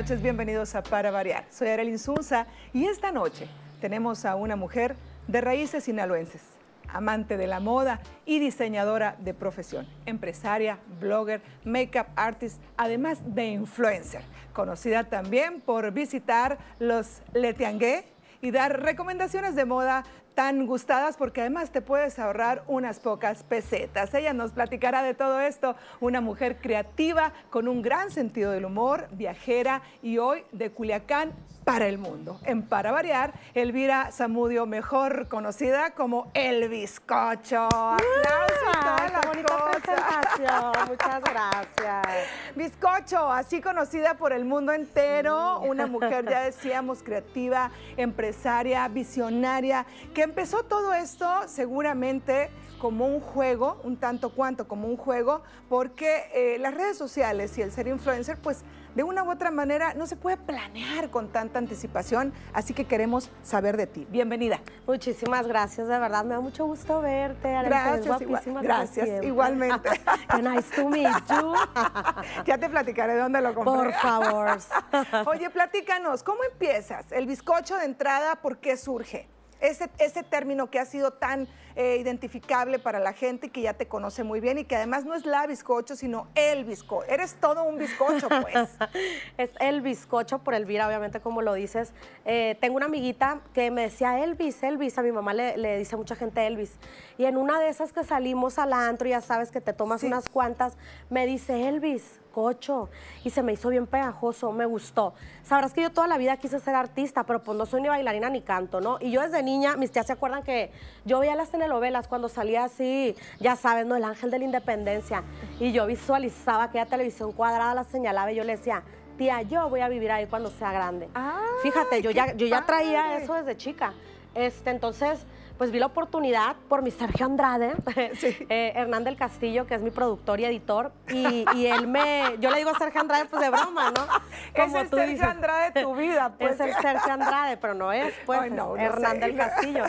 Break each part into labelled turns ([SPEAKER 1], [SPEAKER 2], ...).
[SPEAKER 1] Noches, bienvenidos a Para Variar. Soy Arely Insunza y esta noche tenemos a una mujer de raíces sinaloenses, amante de la moda y diseñadora de profesión, empresaria, blogger, makeup artist, además de influencer, conocida también por visitar los Letiangué y dar recomendaciones de moda tan gustadas porque además te puedes ahorrar unas pocas pesetas. Ella nos platicará de todo esto, una mujer creativa con un gran sentido del humor, viajera y hoy de Culiacán para el mundo. En Para Variar, Elvira Zamudio, mejor conocida como El Bizcocho.
[SPEAKER 2] ¡Aplausos! bonita presentación! Muchas gracias.
[SPEAKER 1] Bizcocho, así conocida por el mundo entero, una mujer, ya decíamos, creativa, empresaria, visionaria, que empezó todo esto seguramente como un juego, un tanto cuanto como un juego, porque eh, las redes sociales y el ser influencer, pues de una u otra manera no se puede planear con tanta anticipación, así que queremos saber de ti. Bienvenida.
[SPEAKER 2] Muchísimas gracias, de verdad, me da mucho gusto verte.
[SPEAKER 1] Gracias, gracias, igualmente.
[SPEAKER 2] nice to meet you.
[SPEAKER 1] ya te platicaré de dónde lo compré.
[SPEAKER 2] Por favor.
[SPEAKER 1] Oye, platícanos, ¿cómo empiezas? El bizcocho de entrada, ¿por qué surge? Ese, ese término que ha sido tan eh, identificable para la gente que ya te conoce muy bien y que además no es la bizcocho, sino el bizcocho. Eres todo un bizcocho, pues.
[SPEAKER 2] es el bizcocho por Elvira, obviamente, como lo dices. Eh, tengo una amiguita que me decía Elvis, Elvis. A mi mamá le, le, dice mucha gente Elvis. Y en una de esas que salimos al antro, ya sabes que te tomas unas cuantas, me dice Elvis cocho y se me hizo bien pegajoso, me gustó. Sabrás que yo toda la vida quise ser artista, pero pues no soy ni bailarina ni canto, ¿no? Y yo desde niña, mis tías se acuerdan que yo veía las telenovelas cuando salía así, ya sabes, ¿no? El ángel de la independencia. Y yo visualizaba aquella televisión cuadrada, la señalaba y yo le decía, tía, yo voy a vivir ahí cuando sea grande. Fíjate, yo ya, yo ya traía eso desde chica. Este, entonces, pues vi la oportunidad por mi Sergio Andrade, eh, Hernán del Castillo, que es mi productor y editor, y, él me, yo le digo Sergio Andrade pues de broma, ¿no?
[SPEAKER 1] Como es el Sergio Andrade de tu vida, pues.
[SPEAKER 2] Es el Sergio Andrade, pero no es, pues, Hernán del Castillo.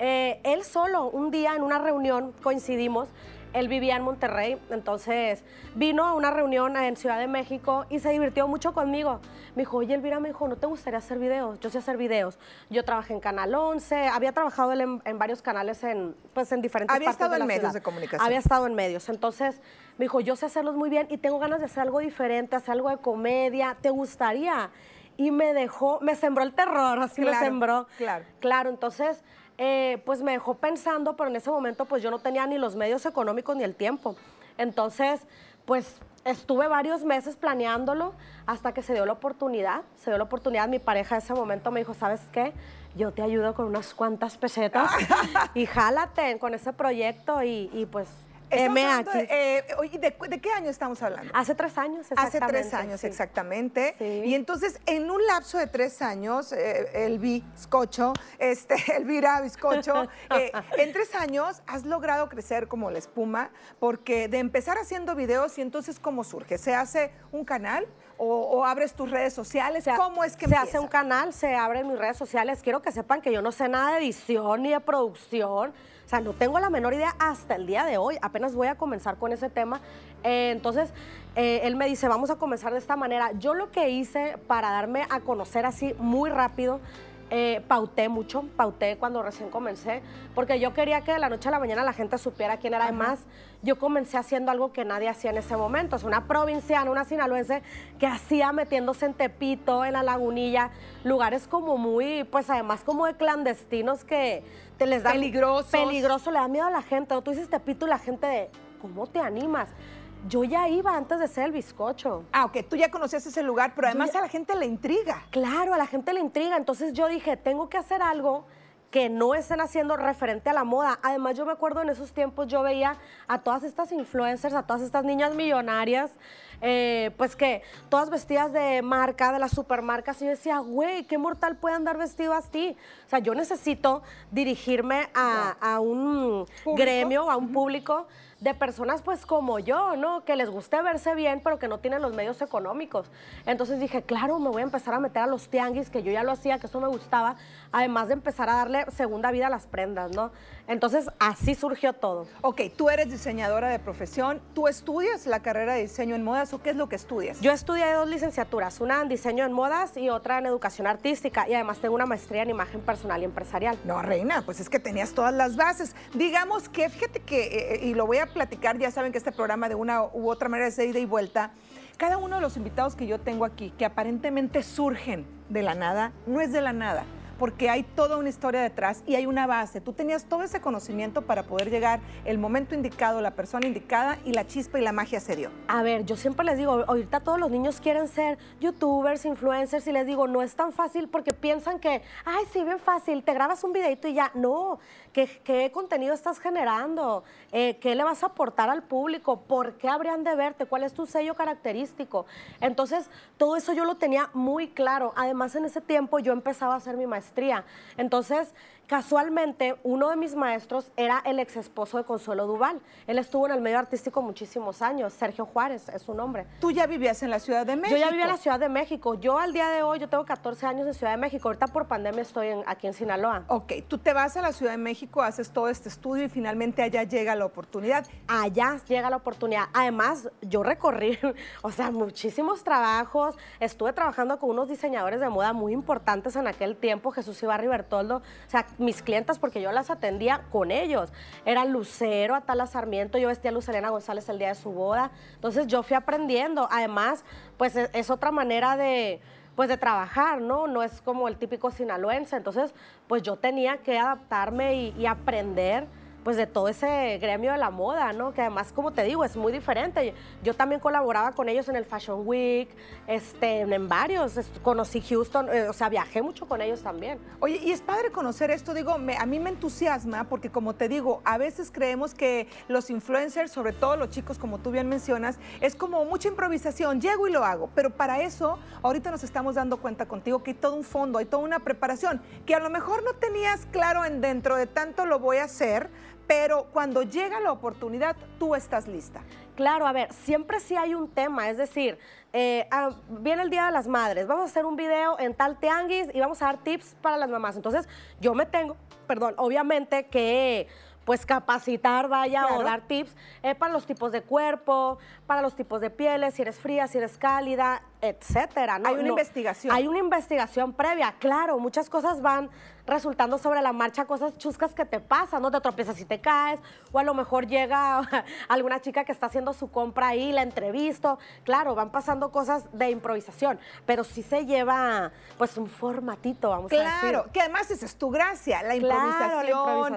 [SPEAKER 2] Eh, él solo, un día en una reunión coincidimos, él vivía en Monterrey, entonces vino a una reunión en Ciudad de México y se divirtió mucho conmigo. Me dijo, oye, Elvira, me dijo, ¿no te gustaría hacer videos? Yo sé hacer videos. Yo trabajé en Canal 11, había trabajado en, varios canales en, pues, en diferentes
[SPEAKER 1] había
[SPEAKER 2] estado
[SPEAKER 1] en medios de comunicación.
[SPEAKER 2] Había estado en medios. Entonces me dijo, yo sé hacerlos muy bien y tengo ganas de hacer algo diferente, hacer algo de comedia. ¿Te gustaría? Y me dejó, me sembró el terror, así me sembró.
[SPEAKER 1] Claro.
[SPEAKER 2] Claro, entonces eh, pues me dejó pensando, pero en ese momento pues yo no tenía ni los medios económicos ni el tiempo. Entonces, pues estuve varios meses planeándolo hasta que se dio la oportunidad. Se dio la oportunidad, mi pareja en ese momento me dijo, ¿sabes qué? Yo te ayudo con unas cuantas pesetas y jálate con ese proyecto y, y pues
[SPEAKER 1] aquí. Eh, ¿de, qué año estamos hablando?
[SPEAKER 2] Hace tres años, exactamente.
[SPEAKER 1] Hace tres años, exactamente. Y entonces, en un lapso de tres años, eh, el bizcocho, este, Elvira Bizcocho, eh, en tres años has logrado crecer como la espuma, porque de empezar haciendo videos y entonces, ¿cómo surge? ¿Se hace un canal? O, abres tus redes sociales? ¿Cómo es que
[SPEAKER 2] Se hace un canal, se abren mis redes sociales. Quiero que sepan que yo no sé nada de edición ni de producción sea, no tengo la menor idea hasta el día de hoy. Apenas voy a comenzar con ese tema. Eh, entonces, eh, él me dice, vamos a comenzar de esta manera. Yo lo que hice para darme a conocer así muy rápido eh, pauté mucho, pauté cuando recién comencé, porque yo quería que de la noche a la mañana la gente supiera quién era. Además, yo comencé haciendo algo que nadie hacía en ese momento. Es una provinciana, una sinaloense que hacía metiéndose en Tepito, en la lagunilla, lugares como muy, pues además como de clandestinos que te les da...
[SPEAKER 1] Peligroso.
[SPEAKER 2] Peligroso, le da miedo a la gente. Tú dices Tepito y la gente de, ¿cómo te animas? Yo ya iba antes de ser el bizcocho.
[SPEAKER 1] Ah, ok, tú ya conocías ese lugar, pero además a la gente le intriga.
[SPEAKER 2] Claro, a la gente le intriga. Entonces yo dije, tengo que hacer algo que no estén haciendo referente a la moda. Además, yo me acuerdo en esos tiempos, yo veía a todas estas influencers, a todas estas niñas millonarias, eh, pues que todas vestidas de marca, de las supermarcas, y yo decía, güey, ¿qué mortal puede andar vestido así? O sea, yo necesito dirigirme a, un gremio, a un público de personas pues como yo, ¿no? Que les guste verse bien, pero que no tienen los medios económicos. Entonces dije, claro, me voy a empezar a meter a los tianguis, que yo ya lo hacía, que eso me gustaba, además de empezar a darle segunda vida a las prendas, ¿no? Entonces así surgió todo.
[SPEAKER 1] Ok, tú eres diseñadora de profesión, ¿tú estudias la carrera de diseño en modas o qué es lo que estudias?
[SPEAKER 2] Yo estudié dos licenciaturas, una en diseño en modas y otra en educación artística y además tengo una maestría en imagen personal y empresarial.
[SPEAKER 1] No, Reina, pues es que tenías todas las bases. Digamos que, fíjate que, eh, y lo voy a platicar, ya saben que este programa de una u otra manera es de ida y vuelta. Cada uno de los invitados que yo tengo aquí, que aparentemente surgen de la nada, no es de la nada porque hay toda una historia detrás y hay una base. Tú tenías todo ese conocimiento para poder llegar el momento indicado, la persona indicada y la chispa y la magia se dio.
[SPEAKER 2] A ver, yo siempre les digo, ahorita todos los niños quieren ser youtubers, influencers y les digo, no es tan fácil porque piensan que, ay, sí, bien fácil, te grabas un videito y ya. No, ¿qué, contenido estás generando? Eh, ¿Qué le vas a aportar al público? ¿Por qué habrían de verte? ¿Cuál es tu sello característico? Entonces, todo eso yo lo tenía muy claro. Además, en ese tiempo yo empezaba a hacer mi maestría entonces, Casualmente, uno de mis maestros era el ex esposo de Consuelo Duval. Él estuvo en el medio artístico muchísimos años. Sergio Juárez es su nombre.
[SPEAKER 1] ¿Tú ya vivías en la Ciudad de México?
[SPEAKER 2] Yo ya vivía en la Ciudad de México. Yo al día de hoy, yo tengo 14 años en Ciudad de México. Ahorita por pandemia estoy aquí en Sinaloa.
[SPEAKER 1] Ok, tú te vas a la Ciudad de México, haces todo este estudio y finalmente allá llega la oportunidad.
[SPEAKER 2] Allá llega la oportunidad. Además, yo recorrí, o sea, muchísimos trabajos. Estuve trabajando con unos diseñadores de moda muy importantes en aquel tiempo, Jesús Ibarri Bertoldo. O sea, mis clientas, porque yo las atendía con ellos. Era Lucero, Atala Sarmiento, yo vestía a Lucelena González el día de su boda. Entonces yo fui aprendiendo. Además, pues e, es, otra manera de pues de trabajar, ¿no? No es como el típico sinaloense. Entonces, pues yo tenía que adaptarme y, y aprender pues de todo ese gremio de la moda, ¿no? Que además, como te digo, es muy diferente. Yo también colaboraba con ellos en el Fashion Week, este, en varios, conocí Houston, eh, o sea, viajé mucho con ellos también.
[SPEAKER 1] Oye, y es padre conocer esto, digo, a mí me entusiasma porque como te digo, a veces creemos que los influencers, sobre todo los chicos, como tú bien mencionas, es como mucha improvisación, llego y lo hago, pero para eso, ahorita nos estamos dando cuenta contigo que hay todo un fondo, hay toda una preparación, que a lo mejor no tenías claro en dentro de tanto lo voy a hacer, pero cuando llega la oportunidad, tú estás lista.
[SPEAKER 2] Claro, a ver, siempre sí hay un tema, es decir, eh, ah, viene el Día de las Madres, vamos a hacer un video en tal tianguis y vamos a dar tips para las mamás. Entonces, yo me tengo, perdón, obviamente que pues capacitar, vaya, o dar tips eh, para los tipos de cuerpo, para los tipos de pieles, si eres fría, si eres cálida, etcétera.
[SPEAKER 1] Hay una investigación.
[SPEAKER 2] Hay una investigación previa, claro, muchas cosas van resultando sobre la marcha cosas chuscas que te pasan, ¿no? Te tropiezas y te caes, o a lo mejor llega alguna chica que está haciendo su compra ahí, la entrevisto. Claro, van pasando cosas de improvisación, pero sí se lleva pues un formatito, vamos
[SPEAKER 1] a
[SPEAKER 2] decir.
[SPEAKER 1] Claro, que además esa es tu gracia, la improvisación,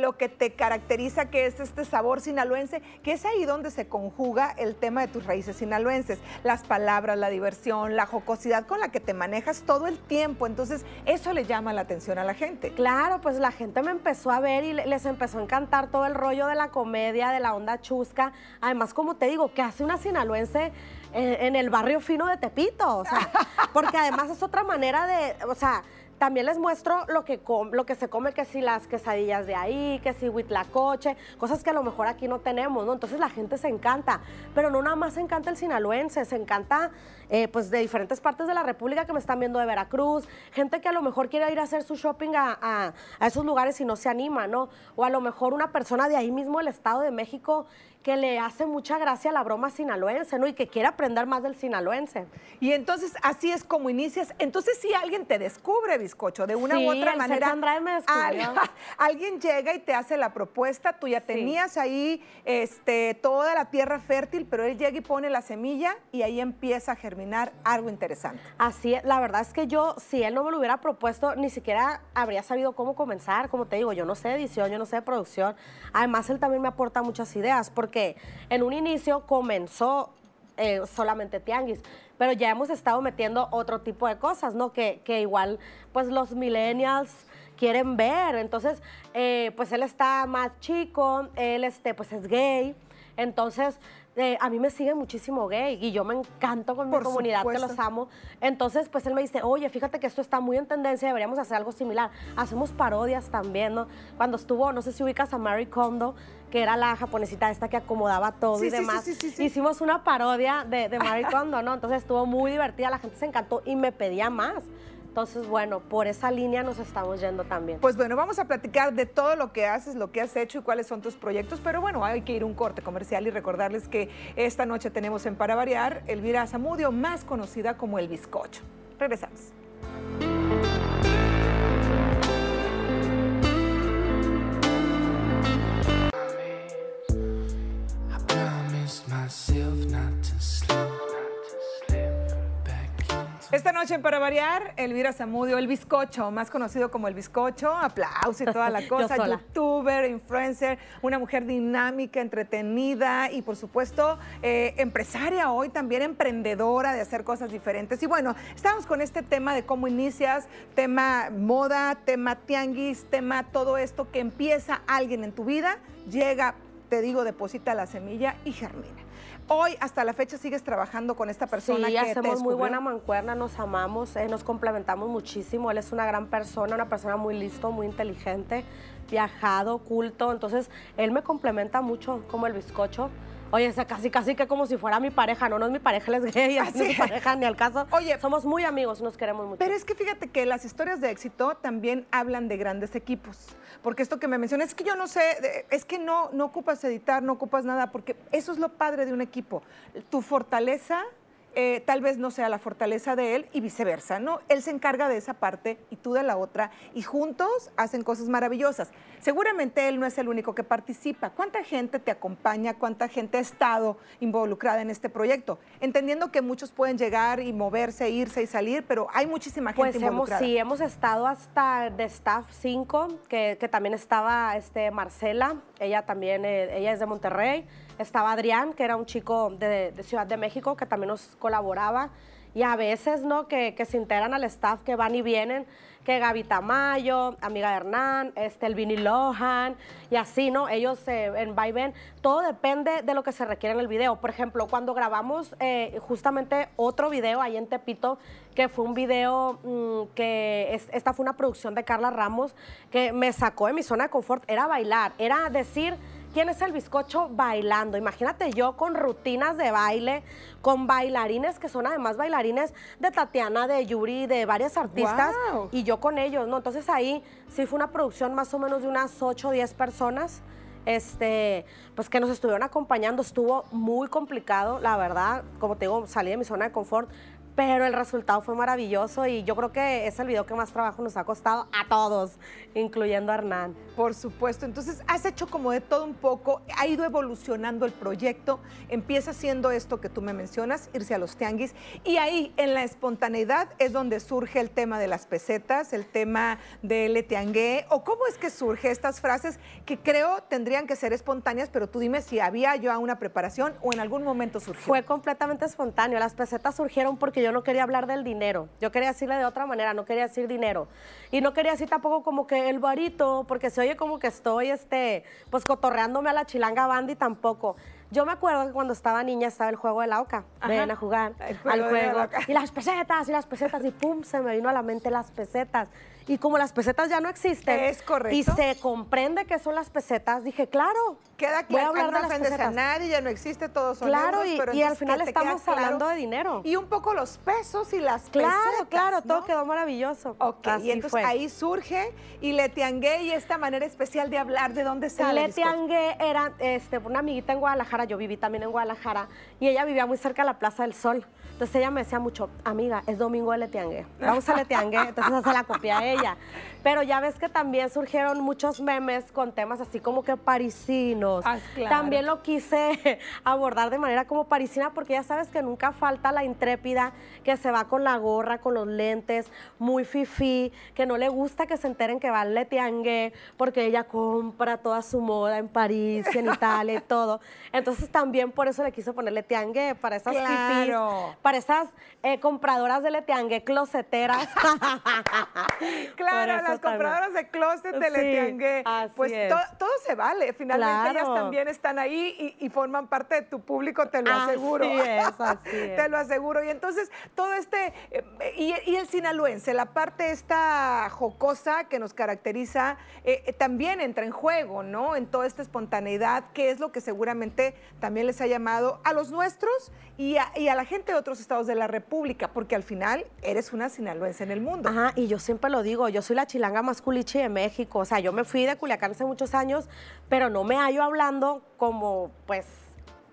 [SPEAKER 1] lo que te caracteriza que es este sabor sinaloense, que es ahí donde se conjuga el tema de tus raíces sinaloenses, las palabras, la diversión, la jocosidad con la que te manejas todo el tiempo. Entonces, eso le llama la atención a la gente.
[SPEAKER 2] Claro, pues la gente me empezó a ver y les empezó a encantar todo el rollo de la comedia, de la onda chusca. Además, como te digo, que hace una sinaloense en, el barrio fino de Tepito, o sea, porque además es otra manera de, o sea, también les muestro lo que, lo que se come, que si las quesadillas de ahí, que si huitlacoche, cosas que a lo mejor aquí no tenemos, ¿no? Entonces la gente se encanta, pero no nada más se encanta el sinaloense, se encanta eh, pues de diferentes partes de la República que me están viendo de Veracruz, gente que a lo mejor quiere ir a hacer su shopping a, a esos lugares y no se anima, ¿no? O a lo mejor una persona de ahí mismo del Estado de México que le hace mucha gracia la broma sinaloense, ¿no? Y que quiere aprender más del sinaloense.
[SPEAKER 1] Y entonces así es como inicias. Entonces si alguien te descubre, bizcocho, de una u otra manera.
[SPEAKER 2] me.
[SPEAKER 1] Alguien, llega y te hace la propuesta, tú ya tenías ahí este, toda la tierra fértil, pero él llega y pone la semilla y ahí empieza a germinar algo interesante.
[SPEAKER 2] Así es, la verdad es que yo, si él no me lo hubiera propuesto, ni siquiera habría sabido cómo comenzar. Como te digo, yo no sé edición, yo no sé producción. Además, él también me aporta muchas ideas, porque que en un inicio comenzó eh, solamente tianguis, pero ya hemos estado metiendo otro tipo de cosas, ¿no? Que, igual, pues los millennials quieren ver. Entonces, eh, pues él está más chico, él este, pues es gay. Entonces, eh, a mí me sigue muchísimo gay y yo me encanto con mi comunidad,
[SPEAKER 1] supuesto.
[SPEAKER 2] que los amo. Entonces, pues él me dice, oye, fíjate que esto está muy en tendencia, deberíamos hacer algo similar. Hacemos parodias también, ¿no? Cuando estuvo, no sé si ubicas a Mary Kondo, que era la japonesita esta que acomodaba todo
[SPEAKER 1] Sí,
[SPEAKER 2] y demás.
[SPEAKER 1] sí, sí, sí.
[SPEAKER 2] Hicimos una parodia de, de Mary Kondo, ¿no? Entonces estuvo muy divertida, la gente se encantó y me pedía más. Entonces, bueno, por esa línea nos estamos yendo también.
[SPEAKER 1] Pues bueno, vamos a platicar de todo lo que haces, lo que has hecho y cuáles son tus proyectos, pero bueno, hay que ir a un corte comercial y recordarles que esta noche tenemos en Para Variar Elvira Zamudio, más conocida como El Bizcocho. Regresamos.
[SPEAKER 3] Myself not to
[SPEAKER 1] Esta noche Para Variar, Elvira Zamudio, El Bizcocho, más conocido como El Bizcocho, aplauso y toda la cosa, youtuber, influencer, una mujer dinámica, entretenida y por supuesto eh, empresaria hoy, también emprendedora de hacer cosas diferentes. Y bueno, estamos con este tema de cómo inicias, tema moda, tema tianguis, tema todo esto que empieza alguien en tu vida, llega, te digo, deposita la semilla y germina. Hoy, hasta la fecha, sigues trabajando con esta persona
[SPEAKER 2] sí,
[SPEAKER 1] que te
[SPEAKER 2] hacemos muy
[SPEAKER 1] descubrió?
[SPEAKER 2] buena mancuerna, nos amamos, eh, nos complementamos muchísimo. Él es una gran persona, una persona muy listo, muy inteligente, viajado, culto. Entonces, él me complementa mucho como el bizcocho. Oye, ese casi, casi que como si fuera mi pareja. No, no es mi pareja, él es gay, no es mi pareja ni al caso.
[SPEAKER 1] Oye.
[SPEAKER 2] somos muy amigos, nos queremos mucho.
[SPEAKER 1] Pero es que fíjate que las historias de éxito también hablan de grandes equipos. Porque esto que me mencionas, es que yo no sé, es que no, no ocupas editar, no ocupas nada, porque eso es lo padre de un equipo. Tu fortaleza eh, tal vez no sea la fortaleza de él y viceversa, ¿no? Él se encarga de esa parte y tú de la otra y juntos hacen cosas maravillosas. Seguramente él no es el único que participa. ¿Cuánta gente te acompaña? ¿Cuánta gente ha estado involucrada en este proyecto? Entendiendo que muchos pueden llegar y moverse, irse y salir, pero hay muchísima gente
[SPEAKER 2] Pues hemos,
[SPEAKER 1] involucrada.
[SPEAKER 2] sí, hemos estado hasta de staff 5, que, que también estaba este, Marcela, ella también, eh, ella es de Monterrey, estaba Adrián, que era un chico de, Ciudad de México, que también nos colaboraba, y a veces, ¿no?, que, se integran al staff, que van y vienen, que Gaby Tamayo, amiga de Hernán, este, el Lohan, y así, ¿no? Ellos eh, en va y ven. Todo depende de lo que se requiere en el video. Por ejemplo, cuando grabamos eh, justamente otro video ahí en Tepito, que fue un video mm, que es- esta fue una producción de Carla Ramos, que me sacó de mi zona de confort, era bailar, era decir... ¿Quién es el bizcocho bailando? Imagínate yo con rutinas de baile, con bailarines que son además bailarines de Tatiana, de Yuri, de varias artistas
[SPEAKER 1] ¡Guau!
[SPEAKER 2] y yo con ellos, ¿no? Entonces ahí sí fue una producción más o menos de unas 8 o 10 personas, este, pues que nos estuvieron acompañando. Estuvo muy complicado, la verdad, como te digo, salí de mi zona de confort, pero el resultado fue maravilloso y yo creo que es el video que más trabajo nos ha costado a todos, incluyendo a Hernán.
[SPEAKER 1] Por supuesto. Entonces, has hecho como de todo un poco, ha ido evolucionando el proyecto, empieza siendo esto que tú me mencionas, irse a los tianguis, y ahí, en la espontaneidad, es donde surge el tema de las pesetas, el tema del tiangué, o cómo es que surge estas frases que creo tendrían que ser espontáneas, pero tú dime si había ya una preparación o en algún momento surgió.
[SPEAKER 2] Fue completamente espontáneo. Las pesetas surgieron porque yo no quería hablar del dinero. Yo quería decirle de otra manera, no quería decir dinero. Y no quería decir tampoco como que el varito, porque se oye como que estoy, este, pues cotorreándome a la chilanga bandi tampoco. Yo me acuerdo que cuando estaba niña estaba el juego de la oca. Ven a jugar
[SPEAKER 1] juego
[SPEAKER 2] al juego. Y las pesetas, y las pesetas, y pum, se me vino a la mente las pesetas. Y como las pesetas ya no existen.
[SPEAKER 1] Es correcto.
[SPEAKER 2] Y se comprende que son las pesetas, dije, claro.
[SPEAKER 1] Queda
[SPEAKER 2] voy a
[SPEAKER 1] claro,
[SPEAKER 2] hablar
[SPEAKER 1] no
[SPEAKER 2] de las
[SPEAKER 1] ofendes a
[SPEAKER 2] pesetas.
[SPEAKER 1] nadie, ya no existe, todos son
[SPEAKER 2] Claro,
[SPEAKER 1] euros,
[SPEAKER 2] y-
[SPEAKER 1] pero
[SPEAKER 2] y al final estamos
[SPEAKER 1] claro.
[SPEAKER 2] hablando de dinero.
[SPEAKER 1] Y un poco los pesos y las
[SPEAKER 2] Claro,
[SPEAKER 1] pesetas,
[SPEAKER 2] claro, todo
[SPEAKER 1] ¿no?
[SPEAKER 2] quedó maravilloso.
[SPEAKER 1] Ok,
[SPEAKER 2] Así
[SPEAKER 1] y entonces
[SPEAKER 2] fue.
[SPEAKER 1] ahí surge y le tiangué y esta manera especial de hablar de dónde sale. el
[SPEAKER 2] Leti
[SPEAKER 1] bizcocho.
[SPEAKER 2] Angue era este, una amiguita en Guadalajara, yo viví también en Guadalajara, y ella vivía muy cerca de la Plaza del Sol. Entonces ella me decía mucho, amiga, es domingo de Letiangue, vamos a Letiangue, entonces se la copia a ella. Pero ya ves que también surgieron muchos memes con temas así como que parisinos.
[SPEAKER 1] Ah, claro.
[SPEAKER 2] También lo quise abordar de manera como parisina porque ya sabes que nunca falta la intrépida que se va con la gorra, con los lentes, muy fifí, que no le gusta que se enteren que va al Letiangue porque ella compra toda su moda en París en Italia y todo. Entonces también por eso le quiso poner Letiangue para esas
[SPEAKER 1] Claro.
[SPEAKER 2] fifís, para esas eh, compradoras de Letiangue, closeteras.
[SPEAKER 1] Claro, las
[SPEAKER 2] también.
[SPEAKER 1] compradoras de closet de
[SPEAKER 2] Sí,
[SPEAKER 1] Pues
[SPEAKER 2] es.
[SPEAKER 1] to- todo se vale. Finalmente ellas también están ahí y, y forman parte de tu público, te lo
[SPEAKER 2] Así
[SPEAKER 1] aseguro.
[SPEAKER 2] es, así es.
[SPEAKER 1] Te lo aseguro. Y entonces, todo este. eh, y, y el sinaloense, la parte esta jocosa que nos caracteriza, eh, también entra en juego, ¿no? En toda esta espontaneidad, que es lo que seguramente también les ha llamado a los nuestros y a, y a la gente de otros estados de la República, porque al final eres una sinaloense en el mundo.
[SPEAKER 2] Ajá, y yo siempre lo digo, yo soy la chilanga más culichi de México. O sea, yo me fui de Culiacán hace muchos años, pero no me hallo hablando como, pues,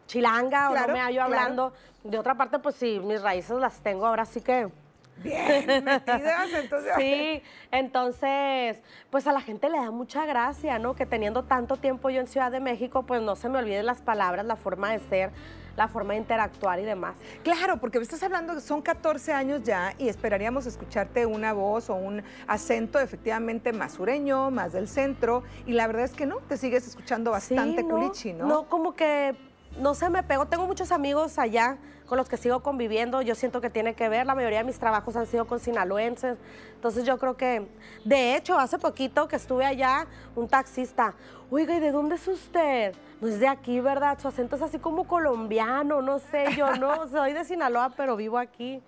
[SPEAKER 2] chilanga o
[SPEAKER 1] Claro,
[SPEAKER 2] no me hallo
[SPEAKER 1] claro.
[SPEAKER 2] hablando. De otra parte, pues sí, mis raíces las tengo ahora sí que.
[SPEAKER 1] Bien metidas, entonces.
[SPEAKER 2] Sí, entonces, pues a la gente le da mucha gracia, ¿no? Que teniendo tanto tiempo yo en Ciudad de México, pues no se me olviden las palabras, la forma de ser, la forma de interactuar y demás.
[SPEAKER 1] Claro, porque me estás hablando que son 14 años ya y esperaríamos escucharte una voz o un acento efectivamente más sureño, más del centro, y la verdad es que no, te sigues escuchando bastante
[SPEAKER 2] Sí,
[SPEAKER 1] culichi, ¿no?
[SPEAKER 2] No, como que no se me pegó. Tengo muchos amigos allá con los que sigo conviviendo. Yo siento que tiene que ver. La mayoría de mis trabajos han sido con sinaloenses. Entonces yo creo que, de hecho, hace poquito que estuve allá, un taxista, oiga, ¿y de dónde es usted? No es de aquí, ¿verdad? Su acento es así como colombiano, no sé, yo no, soy de Sinaloa, pero vivo aquí.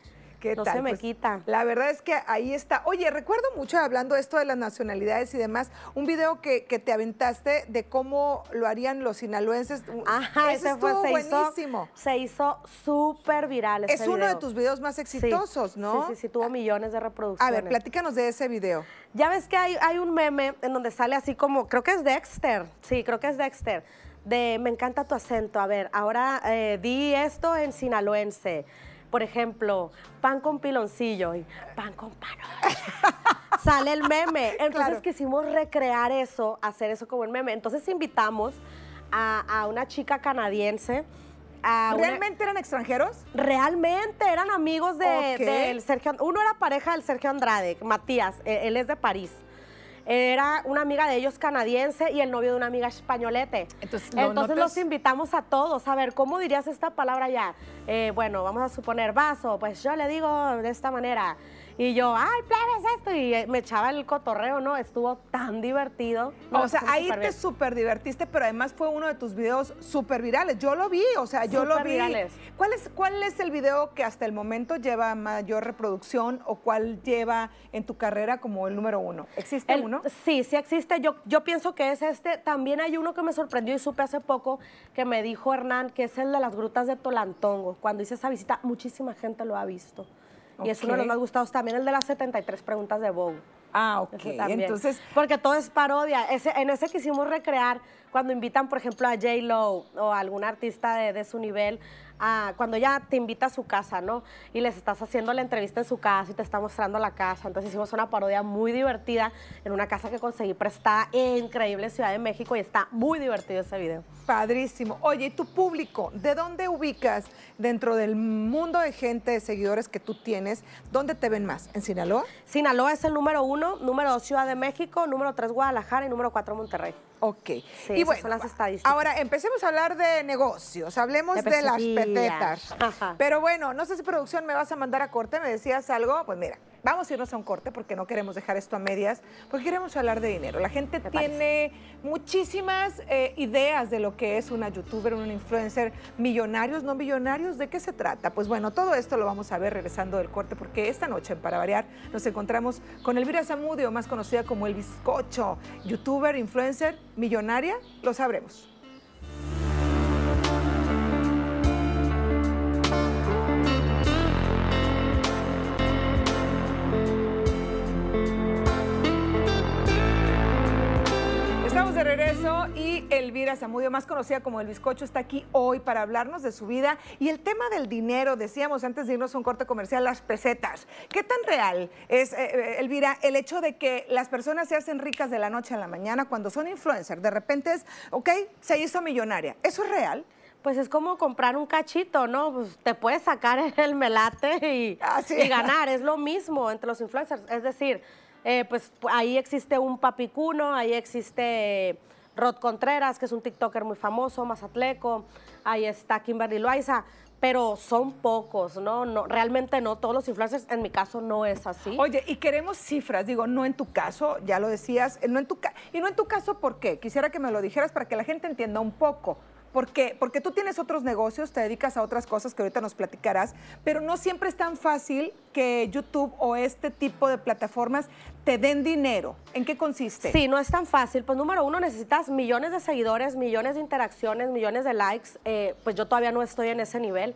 [SPEAKER 1] ¿Qué
[SPEAKER 2] no
[SPEAKER 1] tal?
[SPEAKER 2] se me
[SPEAKER 1] Pues,
[SPEAKER 2] quita.
[SPEAKER 1] La verdad es que ahí está. Oye, recuerdo mucho hablando esto de las nacionalidades y demás, un video que, que te aventaste de cómo lo harían los sinaloenses.
[SPEAKER 2] Ajá,
[SPEAKER 1] Ese
[SPEAKER 2] ese fue, se
[SPEAKER 1] buenísimo.
[SPEAKER 2] hizo, se hizo súper viral
[SPEAKER 1] es uno de tus videos más
[SPEAKER 2] Sí,
[SPEAKER 1] exitosos, ¿no?
[SPEAKER 2] Sí, sí, sí, tuvo millones de reproducciones.
[SPEAKER 1] A ver, platícanos de ese video.
[SPEAKER 2] Ya ves que hay, hay un meme en donde sale así como, creo que es Dexter, sí, creo que es Dexter, de me encanta tu acento. A ver, ahora eh, di esto en sinaloense. Por ejemplo, pan con piloncillo y pan con panocha. Sale el meme. Entonces
[SPEAKER 1] Claro.
[SPEAKER 2] quisimos recrear eso, hacer eso como el meme. Entonces invitamos a, a una chica canadiense. A una-
[SPEAKER 1] ¿Realmente eran extranjeros?
[SPEAKER 2] Realmente eran amigos de,
[SPEAKER 1] Ok.
[SPEAKER 2] del Sergio. Uno era pareja del Sergio Andrade, Matías, eh, él es de París. Era una amiga de ellos canadiense y el novio de una amiga españolete.
[SPEAKER 1] Entonces, no- no
[SPEAKER 2] Entonces
[SPEAKER 1] te-
[SPEAKER 2] los invitamos a todos a ver cómo dirías esta palabra ya. Eh, bueno, vamos a suponer vaso, pues yo le digo de esta manera. Y yo, ay, plebes esto. Y eh, me echaba el cotorreo, ¿no? Estuvo tan divertido. No,
[SPEAKER 1] o sea, ahí te súper divertiste, pero además fue uno de tus videos súper virales. Yo lo vi, o sea, yo lo vi.
[SPEAKER 2] Supervirales.
[SPEAKER 1] ¿Cuál es, ¿Cuál es el video que hasta el momento lleva mayor reproducción o cuál lleva en tu carrera como el número uno? ¿Existe
[SPEAKER 2] El-
[SPEAKER 1] uno?
[SPEAKER 2] Sí, sí existe. Yo, yo pienso que es este. También hay uno que me sorprendió y supe hace poco que me dijo Hernán, que es el de las grutas de Tolantongo. Cuando hice esa visita, muchísima gente lo ha visto. Y es uno de los más gustados. También el de las 73 preguntas de Vogue.
[SPEAKER 1] Ah, ok. Entonces,
[SPEAKER 2] Porque todo es parodia. Ese, en ese quisimos recrear cuando invitan, por ejemplo, a J. Lo o a algún artista de, de su nivel, a- cuando ya te invita a su casa, ¿no? Y les estás haciendo la entrevista en su casa y te está mostrando la casa. Entonces hicimos una parodia muy divertida en una casa que conseguí prestada en increíble Ciudad de México y está muy divertido ese video.
[SPEAKER 1] padrísimo. Oye, ¿y tu público? ¿De dónde ubicas dentro del mundo de gente, de seguidores que tú tienes? ¿Dónde te ven más? ¿En Sinaloa?
[SPEAKER 2] Sinaloa es el número uno, número dos Ciudad de México, número tres Guadalajara y número cuatro Monterrey.
[SPEAKER 1] Ok.
[SPEAKER 2] Sí, esas son las estadísticas.
[SPEAKER 1] Ahora empecemos a hablar de negocios, hablemos
[SPEAKER 2] De
[SPEAKER 1] de, las pesetas.
[SPEAKER 2] Ajá.
[SPEAKER 1] Pero bueno, no sé si producción me vas a mandar a corte, me decías algo, pues mira, vamos a irnos a un corte porque no queremos dejar esto a medias, porque queremos hablar de dinero. La gente
[SPEAKER 2] Me
[SPEAKER 1] tiene muchísimas eh, ideas de lo que es una youtuber, un influencer, millonarios, no millonarios, ¿de qué se trata? Pues bueno, todo esto lo vamos a ver regresando del corte, porque esta noche, en para variar, nos encontramos con Elvira Zamudio, más conocida como El Bizcocho, youtuber, influencer, millonaria, lo sabremos. De regreso y Elvira Zamudio, más conocida como El Bizcocho, está aquí hoy para hablarnos de su vida y el tema del dinero. Decíamos antes de irnos a un corte comercial, las pesetas. ¿Qué tan real es, eh, eh, Elvira, el hecho de que las personas se hacen ricas de la noche a la mañana cuando son influencers? De repente es, ok, se hizo millonaria. ¿Eso es real?
[SPEAKER 2] Pues es como comprar un cachito, ¿no? Pues te puedes sacar el melate y,
[SPEAKER 1] Así
[SPEAKER 2] y ganar. Es lo mismo entre los influencers. Es decir, eh, pues ahí existe un papicuno, ahí existe Rod Contreras, que es un TikToker muy famoso, Mazatleco, ahí está Kimberly Loaiza. pero son pocos, ¿no? no realmente no todos los influencers, en mi caso no es así.
[SPEAKER 1] Oye, y queremos cifras, digo, no en tu caso, ya lo decías, eh, no en tu y no en tu caso, ¿por qué? Quisiera que me lo dijeras para que la gente entienda un poco. ¿Por qué? Porque tú tienes otros negocios, te dedicas a otras cosas que ahorita nos platicarás, pero no siempre es tan fácil que YouTube o este tipo de plataformas te den dinero. ¿En qué consiste?
[SPEAKER 2] Sí, no es tan fácil. Pues número uno, necesitas millones de seguidores, millones de interacciones, millones de likes. Eh, pues yo todavía no estoy en ese nivel.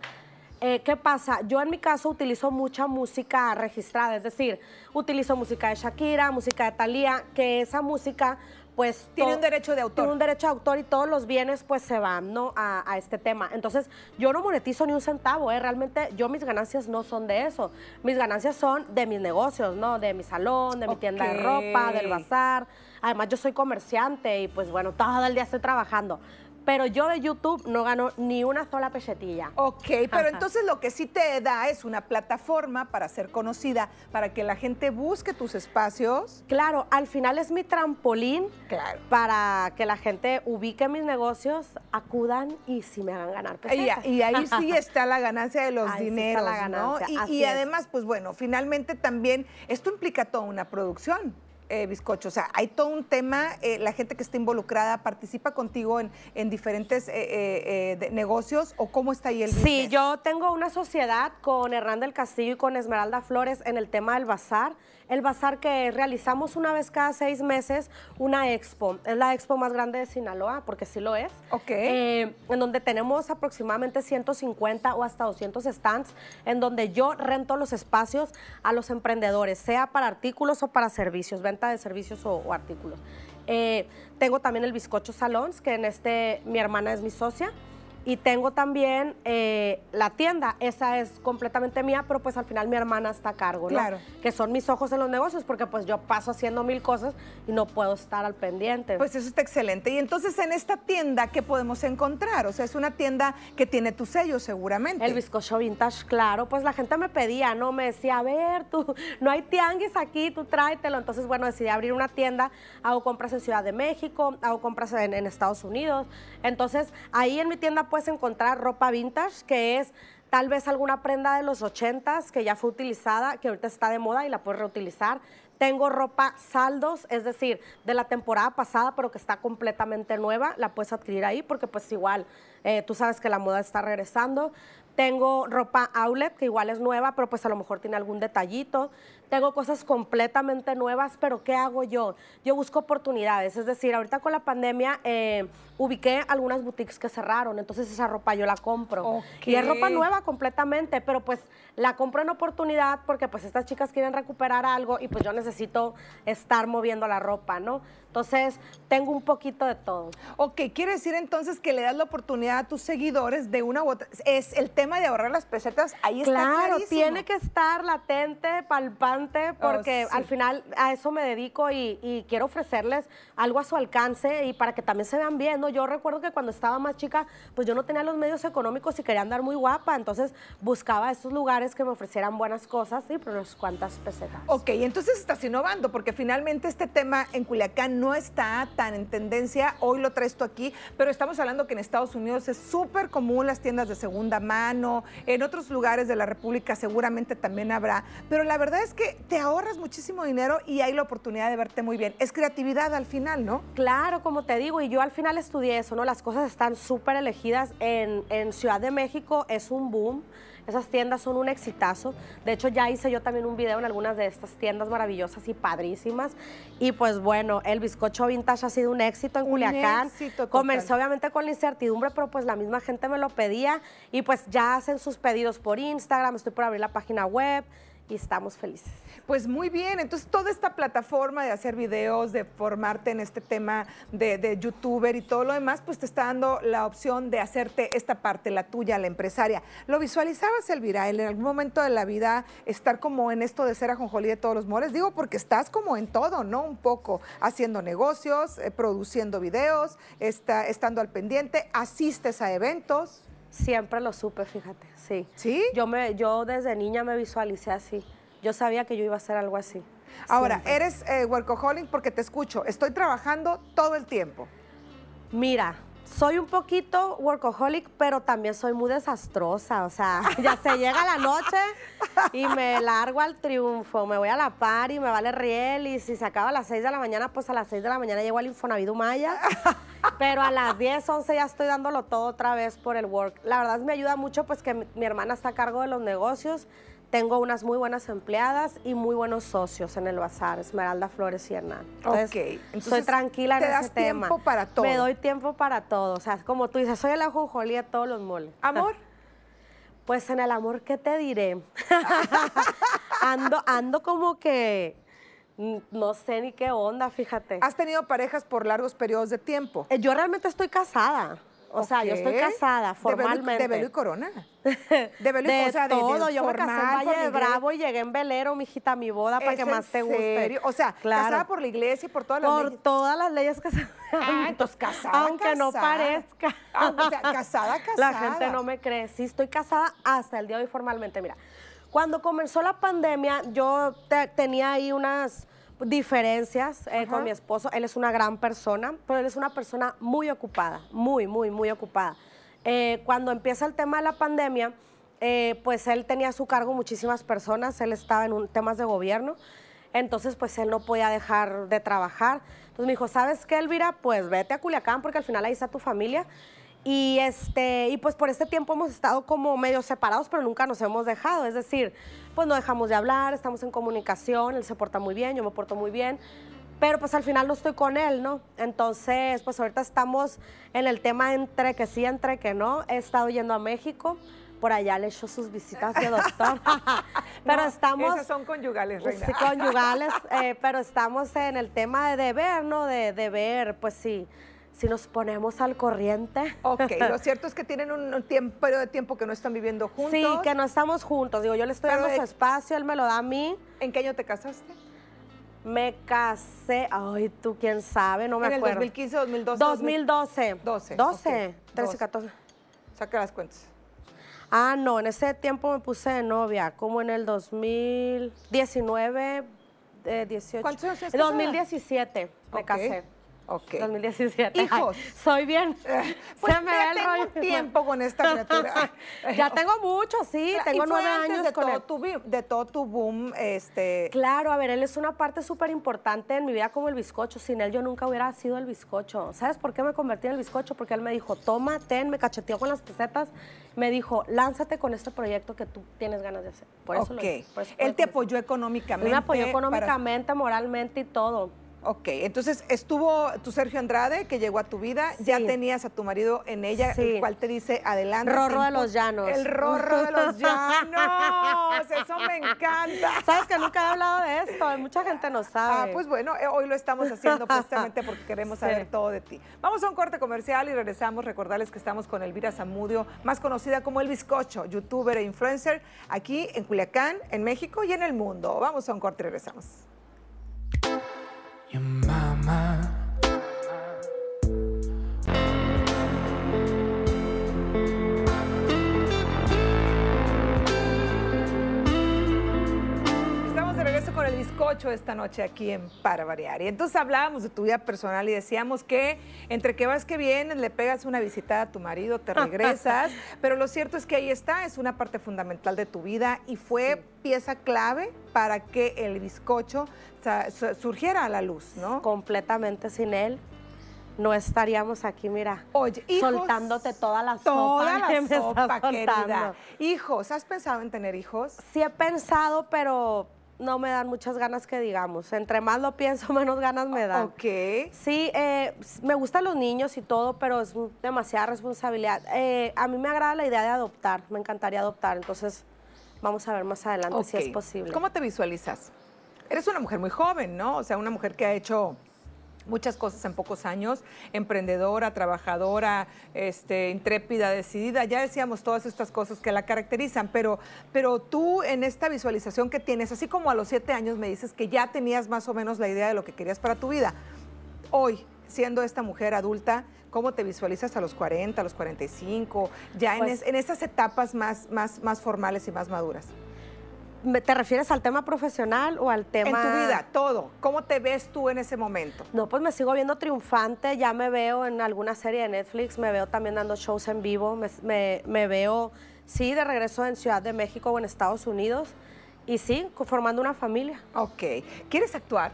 [SPEAKER 2] Eh, ¿Qué pasa? Yo en mi caso utilizo mucha música registrada, es decir, utilizo música de Shakira, música de Thalía, que esa música pues...
[SPEAKER 1] Tiene un derecho de autor.
[SPEAKER 2] Tiene un derecho de autor y todos los bienes pues se van, ¿no? A, a este tema. Entonces, yo no monetizo ni un centavo, ¿eh? Realmente yo mis ganancias no son de eso. Mis ganancias son de mis negocios, ¿no? De mi salón, de mi tienda de ropa, del bazar. Además, yo soy comerciante y pues bueno, todo el día estoy trabajando. Pero yo de YouTube no gano ni una sola pesetilla.
[SPEAKER 1] Ok, pero
[SPEAKER 2] Ajá.
[SPEAKER 1] entonces lo que sí te da es una plataforma para ser conocida, para que la gente busque tus espacios.
[SPEAKER 2] Claro, al final es mi trampolín
[SPEAKER 1] Claro.
[SPEAKER 2] para que la gente ubique mis negocios, acudan y si me hagan ganar pesetas.
[SPEAKER 1] y ahí sí está la ganancia de los
[SPEAKER 2] Ahí sí está
[SPEAKER 1] dineros,
[SPEAKER 2] la
[SPEAKER 1] ¿no?
[SPEAKER 2] ganancia,
[SPEAKER 1] Y,
[SPEAKER 2] así
[SPEAKER 1] y además, pues bueno, finalmente también esto implica toda una producción. Eh, bizcocho, o sea, hay todo un tema, eh, la gente que está involucrada participa contigo en, en diferentes eh, eh, eh, de- negocios o cómo está ahí el
[SPEAKER 2] Sí,
[SPEAKER 1] business?
[SPEAKER 2] yo tengo una sociedad con Hernán del Castillo y con Esmeralda Flores en el tema del bazar. El bazar que realizamos una vez cada seis meses una expo. Es la expo más grande de Sinaloa, porque sí lo es.
[SPEAKER 1] Ok.
[SPEAKER 2] Eh, en donde tenemos aproximadamente 150 o hasta 200 stands, en donde yo rento los espacios a los emprendedores, sea para artículos o para servicios, venta de servicios o, o artículos. Eh, tengo también el Bizcocho Salons, que en este mi hermana es mi socia. Y tengo también eh, la tienda, esa es completamente mía, pero pues al final mi hermana está a cargo, ¿no?
[SPEAKER 1] Claro.
[SPEAKER 2] Que son mis ojos en los negocios, porque pues yo paso haciendo mil cosas y no puedo estar al pendiente.
[SPEAKER 1] Pues eso está excelente. Y entonces en esta tienda, ¿qué podemos encontrar? O sea, es una tienda que tiene tu sello seguramente.
[SPEAKER 2] El bizcocho vintage, claro, pues la gente me pedía, ¿no? Me decía, a ver, tú, no hay tianguis aquí, tú tráetelo. Entonces, bueno, decidí abrir una tienda, hago compras en Ciudad de México, hago compras en, en Estados Unidos. Entonces, ahí en mi tienda puedes encontrar ropa vintage, que es tal vez alguna prenda de los 80s que ya fue utilizada, que ahorita está de moda y la puedes reutilizar. Tengo ropa saldos, es decir, de la temporada pasada, pero que está completamente nueva. La puedes adquirir ahí porque pues igual, eh, tú sabes que la moda está regresando. Tengo ropa outlet, que igual es nueva, pero pues a lo mejor tiene algún detallito. Tengo cosas completamente nuevas, pero ¿qué hago yo? Yo busco oportunidades. Es decir, ahorita con la pandemia eh, ubiqué algunas boutiques que cerraron, entonces esa ropa yo la compro. Y es ropa nueva completamente, pero pues la compro en oportunidad porque pues estas chicas quieren recuperar algo y pues yo necesito estar moviendo la ropa, ¿no? Entonces, tengo un poquito de todo.
[SPEAKER 1] Ok, quiere decir entonces que le das la oportunidad a tus seguidores de una u otra. Es el tema de ahorrar las pesetas, ahí está
[SPEAKER 2] Claro, tiene que estar latente, palpante, porque
[SPEAKER 1] Oh, sí.
[SPEAKER 2] al final a eso me dedico y, y quiero ofrecerles algo a su alcance y para que también se vean bien, ¿no? Yo recuerdo que cuando estaba más chica, pues yo no tenía los medios económicos y quería andar muy guapa, entonces buscaba estos lugares que me ofrecieran buenas cosas y por unas cuantas pesetas.
[SPEAKER 1] Ok, entonces estás innovando, porque finalmente este tema en Culiacán no está tan en tendencia. Hoy lo traes tú aquí, pero estamos hablando que en Estados Unidos es súper común las tiendas de segunda mano. En otros lugares de la República seguramente también habrá. Pero la verdad es que te ahorras muchísimo dinero y hay la oportunidad de verte muy bien. Es creatividad al final, ¿no?
[SPEAKER 2] Claro, como te digo, y yo al final estudié eso, ¿no? Las cosas están súper elegidas. En, en Ciudad de México es un boom. Esas tiendas son un exitazo. De hecho, ya hice yo también un video en algunas de estas tiendas maravillosas y padrísimas. Y pues bueno, el bizcocho vintage ha sido un éxito en
[SPEAKER 1] Un
[SPEAKER 2] Culiacán.
[SPEAKER 1] éxito.
[SPEAKER 2] Comencé obviamente con la incertidumbre, pero pues la misma gente me lo pedía. Y pues ya hacen sus pedidos por Instagram, estoy por abrir la página web y estamos felices.
[SPEAKER 1] Pues muy bien, entonces toda esta plataforma de hacer videos, de formarte en este tema de, youtuber y todo lo demás, pues te está dando la opción de hacerte esta parte, la tuya, la empresaria. ¿Lo visualizabas, Elvira, el en algún momento de la vida estar como en esto de ser ajonjolí de todos los mores? Digo, porque estás como en todo, ¿no? Un poco haciendo negocios, eh, produciendo videos, está, estando al pendiente, asistes a eventos.
[SPEAKER 2] Siempre lo supe, fíjate, sí.
[SPEAKER 1] ¿Sí?
[SPEAKER 2] Yo, me, yo desde niña me visualicé así. Yo sabía que yo iba a hacer algo así.
[SPEAKER 1] Ahora,
[SPEAKER 2] Siempre.
[SPEAKER 1] eres eh, workaholic porque te escucho, estoy trabajando todo el tiempo.
[SPEAKER 2] Mira, soy un poquito workaholic, pero también soy muy desastrosa. O sea, ya se llega la noche y me largo al triunfo. Me voy a la par y me vale riel. Y si se acaba a las 6 de la mañana, pues a las 6 de la mañana llego al Infonavit Maya. Pero a las 10, 11 ya estoy dándolo todo otra vez por el work. La verdad me ayuda mucho, pues que mi hermana está a cargo de los negocios. Tengo unas muy buenas empleadas y muy buenos socios en el bazar, Esmeralda Flores y Hernán. Entonces,
[SPEAKER 1] Ok, entonces,
[SPEAKER 2] estoy tranquila
[SPEAKER 1] te
[SPEAKER 2] en
[SPEAKER 1] das
[SPEAKER 2] ese tema.
[SPEAKER 1] tiempo para todo.
[SPEAKER 2] Me doy tiempo para todo. O sea, como tú dices, soy el ajonjolí de todos los moles.
[SPEAKER 1] Amor,
[SPEAKER 2] Pues en el amor, ¿qué te diré? ando, ando como que no sé ni qué onda, fíjate.
[SPEAKER 1] has tenido parejas por largos periodos de tiempo.
[SPEAKER 2] Eh, Yo realmente estoy casada. O sea, yo estoy casada formalmente.
[SPEAKER 1] De velo y corona. De velo y
[SPEAKER 2] De
[SPEAKER 1] o sea, de- de
[SPEAKER 2] todo, yo me casé en
[SPEAKER 1] por
[SPEAKER 2] Valle
[SPEAKER 1] la
[SPEAKER 2] de. Bravo y llegué en velero, mijita, mi boda para
[SPEAKER 1] ¿Es
[SPEAKER 2] que más te guste.
[SPEAKER 1] O sea,
[SPEAKER 2] Claro.
[SPEAKER 1] casada por la iglesia y por todas las
[SPEAKER 2] Por
[SPEAKER 1] leyes.
[SPEAKER 2] todas las leyes se
[SPEAKER 1] Ah, entonces casada,
[SPEAKER 2] Aunque no parezca.
[SPEAKER 1] Ah, o sea, casada,
[SPEAKER 2] La
[SPEAKER 1] casada.
[SPEAKER 2] gente no me cree. Sí, estoy casada hasta el día de hoy formalmente. Mira, cuando comenzó la pandemia, yo te- tenía ahí unas diferencias eh, con mi esposo. Él es una gran persona, pero él es una persona muy ocupada, muy, muy, muy ocupada. Eh, cuando empieza el tema de la pandemia, eh, pues él tenía a su cargo muchísimas personas, él estaba en un, temas de gobierno, entonces pues él no podía dejar de trabajar. Entonces me dijo, ¿sabes qué, Elvira? Pues vete a Culiacán porque al final ahí está tu familia. Y, este, y pues por este tiempo hemos estado como medio separados, pero nunca nos hemos dejado. Es decir, pues no dejamos de hablar, estamos en comunicación, él se porta muy bien, yo me porto muy bien. Pero pues al final no estoy con él, ¿no? Entonces, pues ahorita estamos en el tema entre que sí, entre que no. He estado yendo a México, por allá le he hecho sus visitas de doctor. pero
[SPEAKER 1] No,
[SPEAKER 2] estamos...
[SPEAKER 1] Esas son conyugales, reina.
[SPEAKER 2] Sí, conyugales, eh, pero estamos en el tema de deber, ¿no? De, de ver, pues sí, si nos ponemos al corriente.
[SPEAKER 1] Ok, lo cierto es que tienen un tiempo, periodo de tiempo que no están viviendo juntos.
[SPEAKER 2] Sí, que no estamos juntos. Digo, yo le estoy
[SPEAKER 1] Pero
[SPEAKER 2] dando
[SPEAKER 1] de-
[SPEAKER 2] su espacio, él me lo da a mí.
[SPEAKER 1] ¿En qué año te casaste?
[SPEAKER 2] Me casé, ay, tú quién sabe, no me
[SPEAKER 1] en el
[SPEAKER 2] acuerdo.
[SPEAKER 1] 2015, 2012.
[SPEAKER 2] 2012.
[SPEAKER 1] 12,
[SPEAKER 2] 12,
[SPEAKER 1] ok,
[SPEAKER 2] 13,
[SPEAKER 1] 12.
[SPEAKER 2] 14.
[SPEAKER 1] Saca las cuentas.
[SPEAKER 2] Ah, no, en ese tiempo me puse de novia, como en el 2019, eh, 18.
[SPEAKER 1] ¿Cuántos años
[SPEAKER 2] En
[SPEAKER 1] casada?
[SPEAKER 2] 2017 me casé.
[SPEAKER 1] Ok.
[SPEAKER 2] 2017.
[SPEAKER 1] Hijos.
[SPEAKER 2] Ay, soy bien.
[SPEAKER 1] Pues
[SPEAKER 2] Se me
[SPEAKER 1] ya
[SPEAKER 2] ve el
[SPEAKER 1] tengo
[SPEAKER 2] rollo.
[SPEAKER 1] tiempo con esta criatura.
[SPEAKER 2] ya tengo mucho, sí.
[SPEAKER 1] Claro,
[SPEAKER 2] Tengo nueve años
[SPEAKER 1] de
[SPEAKER 2] con
[SPEAKER 1] todo
[SPEAKER 2] él.
[SPEAKER 1] tu de todo tu boom, este...
[SPEAKER 2] Claro, a ver, él es una parte súper importante en mi vida como el bizcocho. Sin él yo nunca hubiera sido el bizcocho. ¿Sabes por qué me convertí en el bizcocho? Porque él me dijo, toma, ten, me cacheteó con las pesetas. Me dijo, lánzate con este proyecto que tú tienes ganas de hacer. Por eso lo
[SPEAKER 1] ok.
[SPEAKER 2] hice, por eso
[SPEAKER 1] Él te apoyó
[SPEAKER 2] Él
[SPEAKER 1] económicamente.
[SPEAKER 2] me apoyó
[SPEAKER 1] para-
[SPEAKER 2] económicamente, moralmente y todo.
[SPEAKER 1] Ok, entonces estuvo tu Sergio Andrade, que llegó a tu vida, ya tenías a tu marido en ella,
[SPEAKER 2] Sí.
[SPEAKER 1] el cual te dice, adelante.
[SPEAKER 2] Rorro de
[SPEAKER 1] tiempo".
[SPEAKER 2] los llanos.
[SPEAKER 1] El rorro de los llanos, eso me encanta.
[SPEAKER 2] ¿Sabes que nunca he hablado de esto? Mucha gente no
[SPEAKER 1] Ah,
[SPEAKER 2] sabe.
[SPEAKER 1] pues bueno, eh, hoy lo estamos haciendo precisamente porque queremos
[SPEAKER 2] Sí.
[SPEAKER 1] saber todo de ti. Vamos a un corte comercial y regresamos. Recordarles que estamos con Elvira Zamudio, más conocida como El Bizcocho, youtuber e influencer, aquí en Culiacán, en México y en el mundo. Vamos a un corte y regresamos.
[SPEAKER 3] Your mama.
[SPEAKER 1] Bizcocho esta noche aquí en Para Variar. Y entonces hablábamos de tu vida personal y decíamos que entre que vas que vienes, le pegas una visita a tu marido, te regresas. pero lo cierto es que ahí está, es una parte fundamental de tu vida y fue pieza clave para que el bizcocho surgiera a la luz, ¿no?
[SPEAKER 2] Completamente sin él, no estaríamos aquí, mira.
[SPEAKER 1] Oye, hijos,
[SPEAKER 2] soltándote toda la
[SPEAKER 1] toda
[SPEAKER 2] sopa
[SPEAKER 1] la sopa, querida. Hijos, ¿has pensado en tener hijos?
[SPEAKER 2] Sí he pensado, pero no me dan muchas ganas que digamos. Entre más lo pienso, menos ganas me dan.
[SPEAKER 1] Ok.
[SPEAKER 2] Sí, eh, me gustan los niños y todo, pero es demasiada responsabilidad. Eh, a mí me agrada la idea de adoptar, me encantaría adoptar, entonces vamos a ver más adelante si es posible.
[SPEAKER 1] ¿Cómo te visualizas? Eres una mujer muy joven, ¿no? O sea, una mujer que ha hecho muchas cosas en pocos años, emprendedora, trabajadora, este, intrépida, decidida. Ya decíamos todas estas cosas que la caracterizan, pero, pero tú en esta visualización que tienes, así como a los siete años me dices que ya tenías más o menos la idea de lo que querías para tu vida, hoy, siendo esta mujer adulta, ¿cómo te visualizas a los 40, a los 45, ya en,
[SPEAKER 2] Pues-
[SPEAKER 1] es- en esas etapas más, más, más formales y más maduras?
[SPEAKER 2] ¿Te refieres al tema profesional o al tema...?
[SPEAKER 1] En tu vida, todo. ¿Cómo te ves tú en ese momento?
[SPEAKER 2] No, pues me sigo viendo triunfante, ya me veo en alguna serie de Netflix, me veo también dando shows en vivo, me, me- me veo, sí, de regreso en Ciudad de México o en Estados Unidos, y sí, formando una familia,
[SPEAKER 1] Ok. ¿Quieres actuar?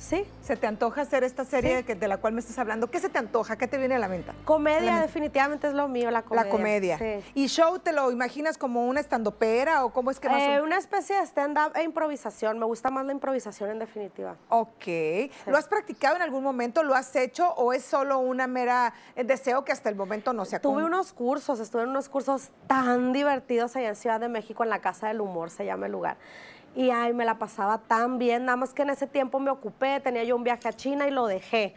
[SPEAKER 2] Sí.
[SPEAKER 1] ¿Se te antoja hacer esta serie
[SPEAKER 2] Sí.
[SPEAKER 1] que- de la cual me estás hablando? ¿Qué se te antoja? ¿Qué te viene a la mente?
[SPEAKER 2] Comedia
[SPEAKER 1] La-
[SPEAKER 2] definitivamente es lo mío, la comedia.
[SPEAKER 1] La comedia.
[SPEAKER 2] sí.
[SPEAKER 1] ¿Y show te lo imaginas como una estandopera o cómo es que más o-
[SPEAKER 2] Eh, una especie de stand-up e improvisación, me gusta más la improvisación en definitiva.
[SPEAKER 1] Ok. ¿Lo has practicado en algún momento? ¿Lo has hecho o es solo una mera eh, deseo que hasta el momento no se ha
[SPEAKER 2] Tuve unos cursos, estuve en unos cursos tan divertidos allá en Ciudad de México, en la Casa del Humor, se llama el lugar. Y ay, me la pasaba tan bien, nada más que en ese tiempo me ocupé, tenía yo un viaje a China y lo dejé.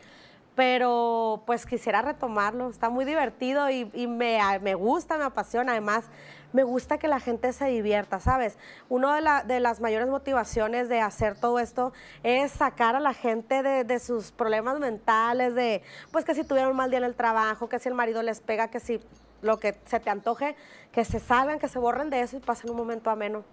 [SPEAKER 2] Pero pues quisiera retomarlo, está muy divertido y, me, me gusta, me apasiona. Además, me gusta que la gente se divierta, ¿sabes? Una de, la- de las mayores motivaciones de hacer todo esto es sacar a la gente de, de sus problemas mentales, de pues que si tuvieron un mal día en el trabajo, que si el marido les pega, que si lo que se te antoje, que se salgan, que se borren de eso y pasen un momento ameno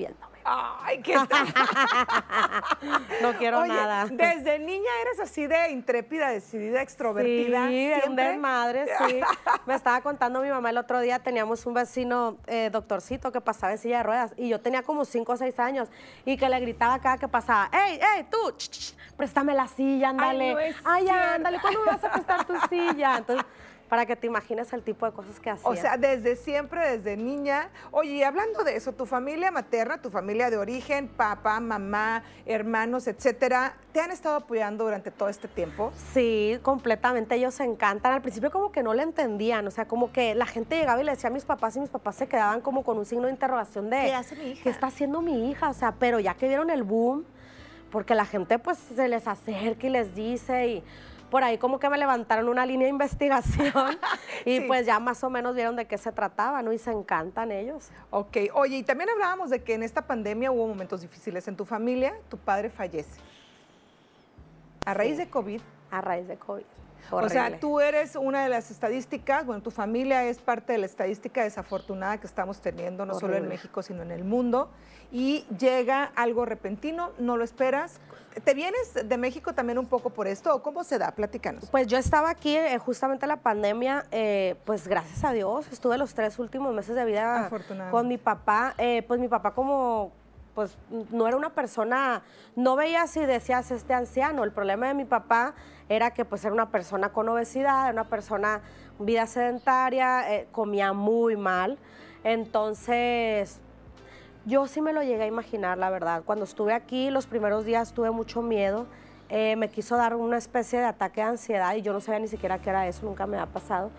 [SPEAKER 2] viéndome.
[SPEAKER 1] Ay, qué tal.
[SPEAKER 2] No quiero
[SPEAKER 1] Oye,
[SPEAKER 2] nada.
[SPEAKER 1] Desde niña eres así de intrépida, decidida, extrovertida.
[SPEAKER 2] Sí, de un desmadre, sí. Me estaba contando mi mamá el otro día, teníamos un vecino eh, doctorcito que pasaba en silla de ruedas y yo tenía como 5 o 6 años y que le gritaba cada que pasaba, ¡Ey, ey, tú! ch, ch, ch, préstame la silla, ándale.
[SPEAKER 1] no es
[SPEAKER 2] Ay,
[SPEAKER 1] cierto.
[SPEAKER 2] ándale, ¿cuándo me vas a prestar tu silla? Entonces, para que te imagines el tipo de cosas que hacía.
[SPEAKER 1] O sea, desde siempre, desde niña. Oye, y hablando de eso, tu familia materna, tu familia de origen, papá, mamá, hermanos, etcétera, ¿te han estado apoyando durante todo este tiempo?
[SPEAKER 2] Sí, completamente. Ellos se encantan. Al principio como que no le entendían. O sea, como que la gente llegaba y le decía a mis papás y mis papás se quedaban como con un signo de interrogación de...
[SPEAKER 1] ¿Qué hace mi hija?
[SPEAKER 2] ¿Qué está haciendo mi hija? O sea, pero ya que vieron el boom, porque la gente pues se les acerca y les dice y... Por ahí como que me levantaron una línea de investigación y
[SPEAKER 1] Sí.
[SPEAKER 2] pues ya más o menos vieron de qué se trataba, ¿no? Y se encantan ellos.
[SPEAKER 1] Ok, oye, y también hablábamos de que en esta pandemia hubo momentos difíciles en tu familia, tu padre fallece. A raíz de COVID.
[SPEAKER 2] A raíz de COVID.
[SPEAKER 1] O sea, tú eres una de las estadísticas, bueno, tu familia es parte de la estadística desafortunada que estamos teniendo, no solo en. México, sino en el mundo, y llega algo repentino, no lo esperas. ¿Te vienes de México también un poco por esto o cómo se da? Platícanos.
[SPEAKER 2] Pues yo estaba aquí eh, justamente en la pandemia, eh, pues gracias a Dios, estuve los tres últimos meses de vida con mi papá. Eh, pues mi papá como, pues no era una persona, no veías y decías este anciano. El problema de mi papá era que pues era una persona con obesidad, era una persona vida sedentaria, eh, comía muy mal. Entonces, yo sí me lo llegué a imaginar, la verdad. Cuando estuve aquí, los primeros días tuve mucho miedo. Eh, me quiso dar una especie de ataque de ansiedad y yo no sabía ni siquiera qué era eso, nunca me ha pasado.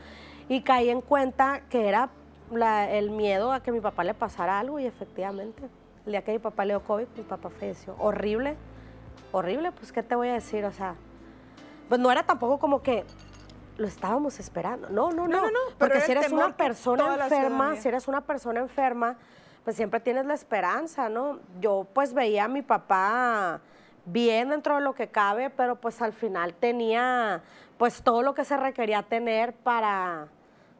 [SPEAKER 2] Y caí en cuenta que era la- el miedo a que mi papá le pasara algo y efectivamente, el día que mi papá le dio COVID, mi papá falleció. Horrible, horrible, pues ¿qué te voy a decir? O sea, pues no era tampoco como que lo estábamos esperando. No, no, no.
[SPEAKER 1] No, no,
[SPEAKER 2] Porque si eres una persona enferma, si eres una persona enferma, pues siempre tienes la esperanza, ¿no? Yo pues veía a mi papá bien dentro de lo que cabe, pero pues al final tenía pues todo lo que se requería tener para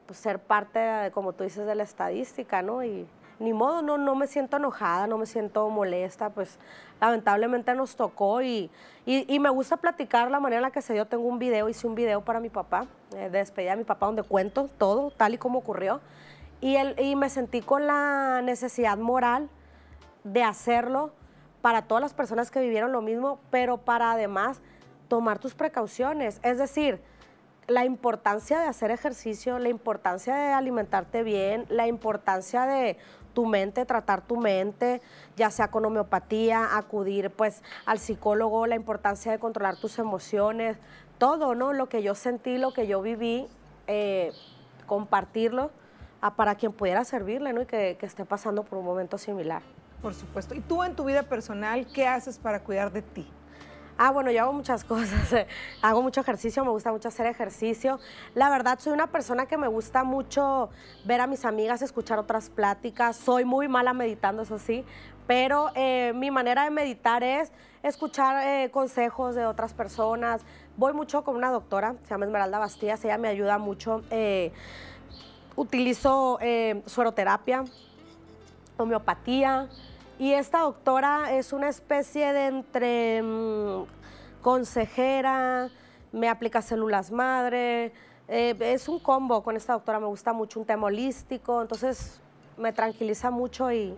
[SPEAKER 2] pues, ser parte, de, como tú dices, de la estadística, ¿no? Y ni modo, no, no me siento enojada, no me siento molesta, pues lamentablemente nos tocó y, y- me gusta platicar la manera en la que se dio. Tengo un video, hice un video para mi papá, eh, de despedida de mi papá, donde cuento todo tal y como ocurrió. Y, él, y me sentí con la necesidad moral de hacerlo para todas las personas que vivieron lo mismo, pero para además tomar tus precauciones. Es decir, la importancia de hacer ejercicio, la importancia de alimentarte bien, la importancia de tu mente, tratar tu mente, ya sea con homeopatía, acudir pues al psicólogo, la importancia de controlar tus emociones, todo, ¿no? Lo que yo sentí, lo que yo viví, eh, compartirlo a- para quien pudiera servirle, ¿no? Y que esté pasando por un momento similar.
[SPEAKER 1] Por supuesto. ¿Y tú en tu vida personal qué haces para cuidar de ti?
[SPEAKER 2] Ah, bueno, yo hago muchas cosas. Hago mucho ejercicio, me gusta mucho hacer ejercicio. La verdad, soy una persona que me gusta mucho ver a mis amigas, escuchar otras pláticas. Soy muy mala meditando, eso sí, pero eh, mi manera de meditar es escuchar eh, consejos de otras personas. Voy mucho con una doctora, se llama Esmeralda Bastías, ella me ayuda mucho. eh, utilizo eh, sueroterapia, homeopatía Y esta doctora es una especie de entre mm, consejera, me aplica células madre. eh, es un combo con esta doctora, me gusta mucho un tema holístico, entonces me tranquiliza mucho y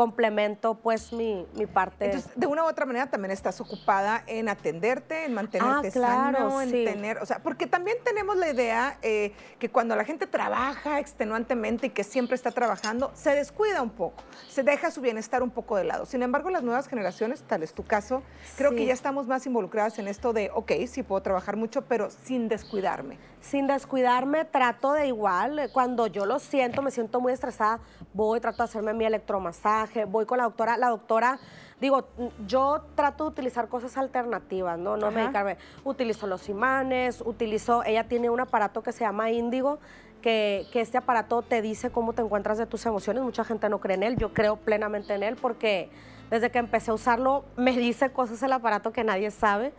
[SPEAKER 2] complemento pues mi, mi parte.
[SPEAKER 1] Entonces, de una u otra manera también estás ocupada en atenderte, en mantenerte
[SPEAKER 2] Ah, claro,
[SPEAKER 1] sano, en
[SPEAKER 2] sí.
[SPEAKER 1] tener, o sea, porque también tenemos la idea eh, que cuando la gente trabaja extenuantemente y que siempre está trabajando, se descuida un poco, se deja su bienestar un poco de lado. Sin embargo, las nuevas generaciones, tal es tu caso, creo que ya estamos más involucradas en esto de, ok, sí puedo trabajar mucho, pero sin descuidarme.
[SPEAKER 2] Sin descuidarme, trato de igual. Cuando yo lo siento, me siento muy estresada, voy, trato de hacerme mi electromasaje, voy con la doctora. La doctora, digo, yo trato de utilizar cosas alternativas, ¿no? No
[SPEAKER 1] Ajá.
[SPEAKER 2] medicarme. Utilizo los imanes, utilizo, ella tiene un aparato que se llama Índigo. Que, que este aparato te dice cómo te encuentras de tus emociones. Mucha gente no cree en él. Yo creo plenamente en él porque desde que empecé a usarlo me dice cosas el aparato que nadie sabe.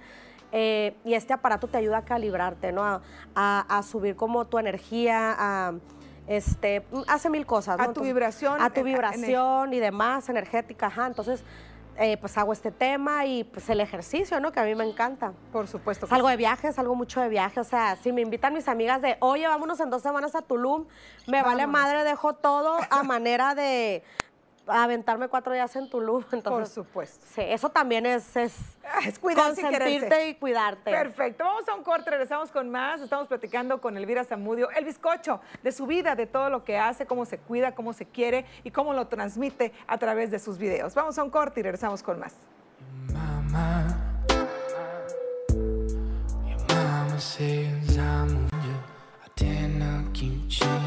[SPEAKER 2] Eh, y este aparato te ayuda a calibrarte, ¿no? A, a- a subir como tu energía, a, este, hace mil cosas, ¿no?
[SPEAKER 1] A tu vibración,
[SPEAKER 2] A tu vibración y demás, energética, ajá. Entonces, eh, pues hago este tema y pues el ejercicio, ¿no? Que a mí me encanta.
[SPEAKER 1] Por supuesto.
[SPEAKER 2] Salgo
[SPEAKER 1] sí.
[SPEAKER 2] de viaje, salgo mucho de viaje. O sea, si me invitan mis amigas de, oye, vámonos en dos semanas a Tulum, me vale madre, dejo todo a manera de aventarme cuatro días en Tulum.
[SPEAKER 1] Por
[SPEAKER 2] Entonces,
[SPEAKER 1] supuesto.
[SPEAKER 2] sí, eso también es, es
[SPEAKER 1] Es cuidarse y quererse.
[SPEAKER 2] consentirte y cuidarte.
[SPEAKER 1] Perfecto, vamos a un corte, regresamos con más. Estamos platicando con Elvira Zamudio, el bizcocho, de su vida, de todo lo que hace, cómo se cuida, cómo se quiere y cómo lo transmite a través de sus videos. Vamos a un corte y regresamos con más.
[SPEAKER 3] Mama, your mama says I'm on you. I dare not keep changing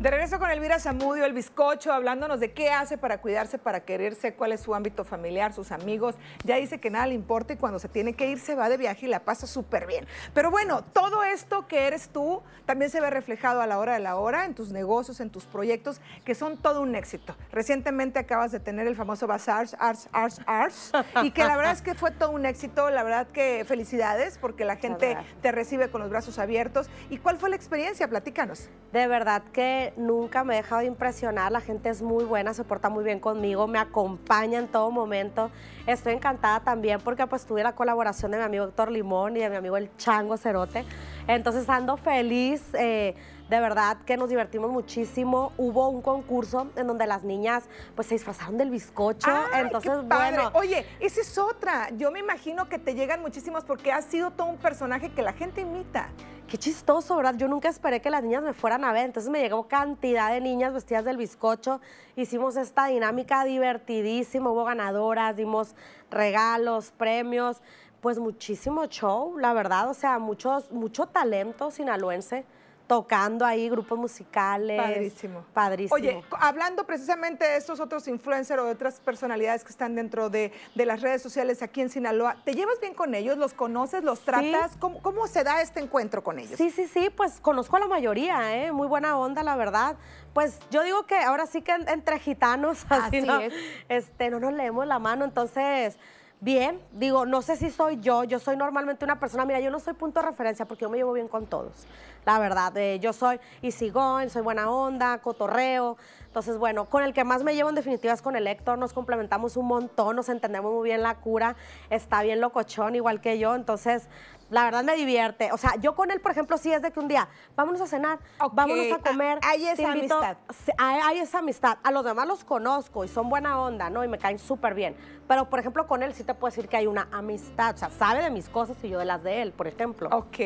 [SPEAKER 1] De regreso con Elvira Zamudio, el bizcocho, hablándonos de qué hace para cuidarse, para quererse, cuál es su ámbito familiar, sus amigos. Ya dice que nada le importa y cuando se tiene que ir se va de viaje y la pasa súper bien. Pero bueno, todo esto que eres tú también se ve reflejado a la hora de la hora en tus negocios, en tus proyectos, que son todo un éxito. Recientemente acabas de tener el famoso Bazaar Arts, Arts, Arts, y que la verdad es que fue todo un éxito. La verdad que felicidades porque la gente te recibe con los brazos abiertos. ¿Y cuál fue la experiencia? Platícanos.
[SPEAKER 2] De verdad que nunca me he dejado de impresionar. La gente es muy buena, se porta muy bien conmigo, me acompaña en todo momento. Estoy encantada también porque pues tuve la colaboración de mi amigo Héctor Limón y de mi amigo el Chango Cerote. Entonces ando feliz. eh, de verdad que nos divertimos muchísimo. Hubo un concurso en donde las niñas pues se disfrazaron del bizcocho.
[SPEAKER 1] Ay,
[SPEAKER 2] Entonces,
[SPEAKER 1] qué padre.
[SPEAKER 2] bueno.
[SPEAKER 1] Oye, esa es otra. Yo me imagino que te llegan muchísimos porque has sido todo un personaje que la gente imita.
[SPEAKER 2] Qué chistoso, ¿verdad? Yo nunca esperé que las niñas me fueran a ver, entonces me llegó cantidad de niñas vestidas del bizcocho, hicimos esta dinámica divertidísima, hubo ganadoras, dimos regalos, premios, pues muchísimo show, la verdad, o sea, muchos, mucho talento sinaloense tocando ahí grupos musicales.
[SPEAKER 1] Padrísimo.
[SPEAKER 2] Padrísimo.
[SPEAKER 1] Oye, hablando precisamente de estos otros influencers o de otras personalidades que están dentro de, de las redes sociales aquí en Sinaloa, ¿te llevas bien con ellos? ¿Los conoces? ¿Los tratas? ¿Cómo, cómo se da este encuentro con ellos?
[SPEAKER 2] Sí, sí, sí, pues conozco a la mayoría, ¿eh? Muy buena onda, la verdad. Pues yo digo que ahora sí que en- entre gitanos, así,
[SPEAKER 1] Así
[SPEAKER 2] ¿no?
[SPEAKER 1] es.
[SPEAKER 2] Este, no nos leemos la mano, entonces, bien, digo, no sé si soy yo, yo soy normalmente una persona, mira, yo no soy punto de referencia porque yo me llevo bien con todos, la verdad, eh, yo soy easygoing, soy buena onda, cotorreo, entonces, bueno, con el que más me llevo en definitiva es con el Héctor, nos complementamos un montón, nos entendemos muy bien la cura, está bien locochón, igual que yo, entonces, la verdad me divierte. O sea, yo con él, por ejemplo, sí es de que un día, vámonos a cenar,
[SPEAKER 1] Ok,
[SPEAKER 2] vámonos a
[SPEAKER 1] ah,
[SPEAKER 2] comer.
[SPEAKER 1] hay esa
[SPEAKER 2] invito-
[SPEAKER 1] amistad.
[SPEAKER 2] Hay, hay esa amistad. A los demás los conozco y son buena onda, ¿no? Y me caen súper bien. Pero, por ejemplo, con él sí te puedo decir que hay una amistad. O sea, sabe de mis cosas y yo de las de él, por ejemplo.
[SPEAKER 1] Ok,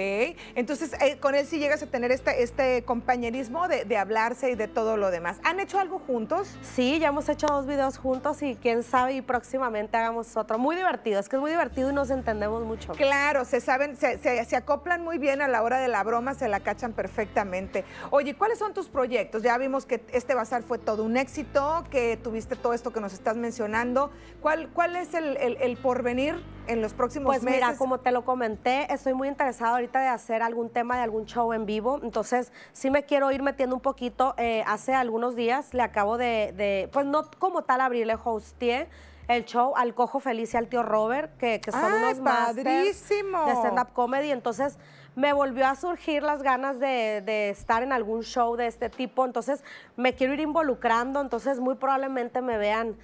[SPEAKER 1] entonces eh, con él sí llegas a tener este, este compañerismo de, de hablarse y de todo lo demás. ¿Han hecho algo juntos?
[SPEAKER 2] Sí, ya hemos hecho dos videos juntos y quién sabe y próximamente hagamos otro. Muy divertido, es que es muy divertido y nos entendemos mucho.
[SPEAKER 1] Claro, se saben, se, se- se acoplan muy bien a la hora de la broma, se la cachan perfectamente. Oye, ¿cuáles son tus proyectos? Ya vimos que este bazar fue todo un éxito, que tuviste todo esto que nos estás mencionando. ¿Cuál, cuál es el, el- el porvenir en los próximos
[SPEAKER 2] Pues
[SPEAKER 1] meses?
[SPEAKER 2] mira, como te lo comenté, estoy muy interesada ahorita de hacer algún tema de algún show en vivo. Entonces, sí me quiero ir metiendo un poquito. Eh, hace algunos días le acabo de, de- pues no como tal abrir, le hosteé el show al Cojo Feliz y al tío Robert, que, que son
[SPEAKER 1] ¡Ay,
[SPEAKER 2] unos
[SPEAKER 1] padrísimo!
[SPEAKER 2] de stand-up comedy. Entonces, me volvió a surgir las ganas de, de estar en algún show de este tipo, entonces me quiero ir involucrando, entonces muy probablemente me vean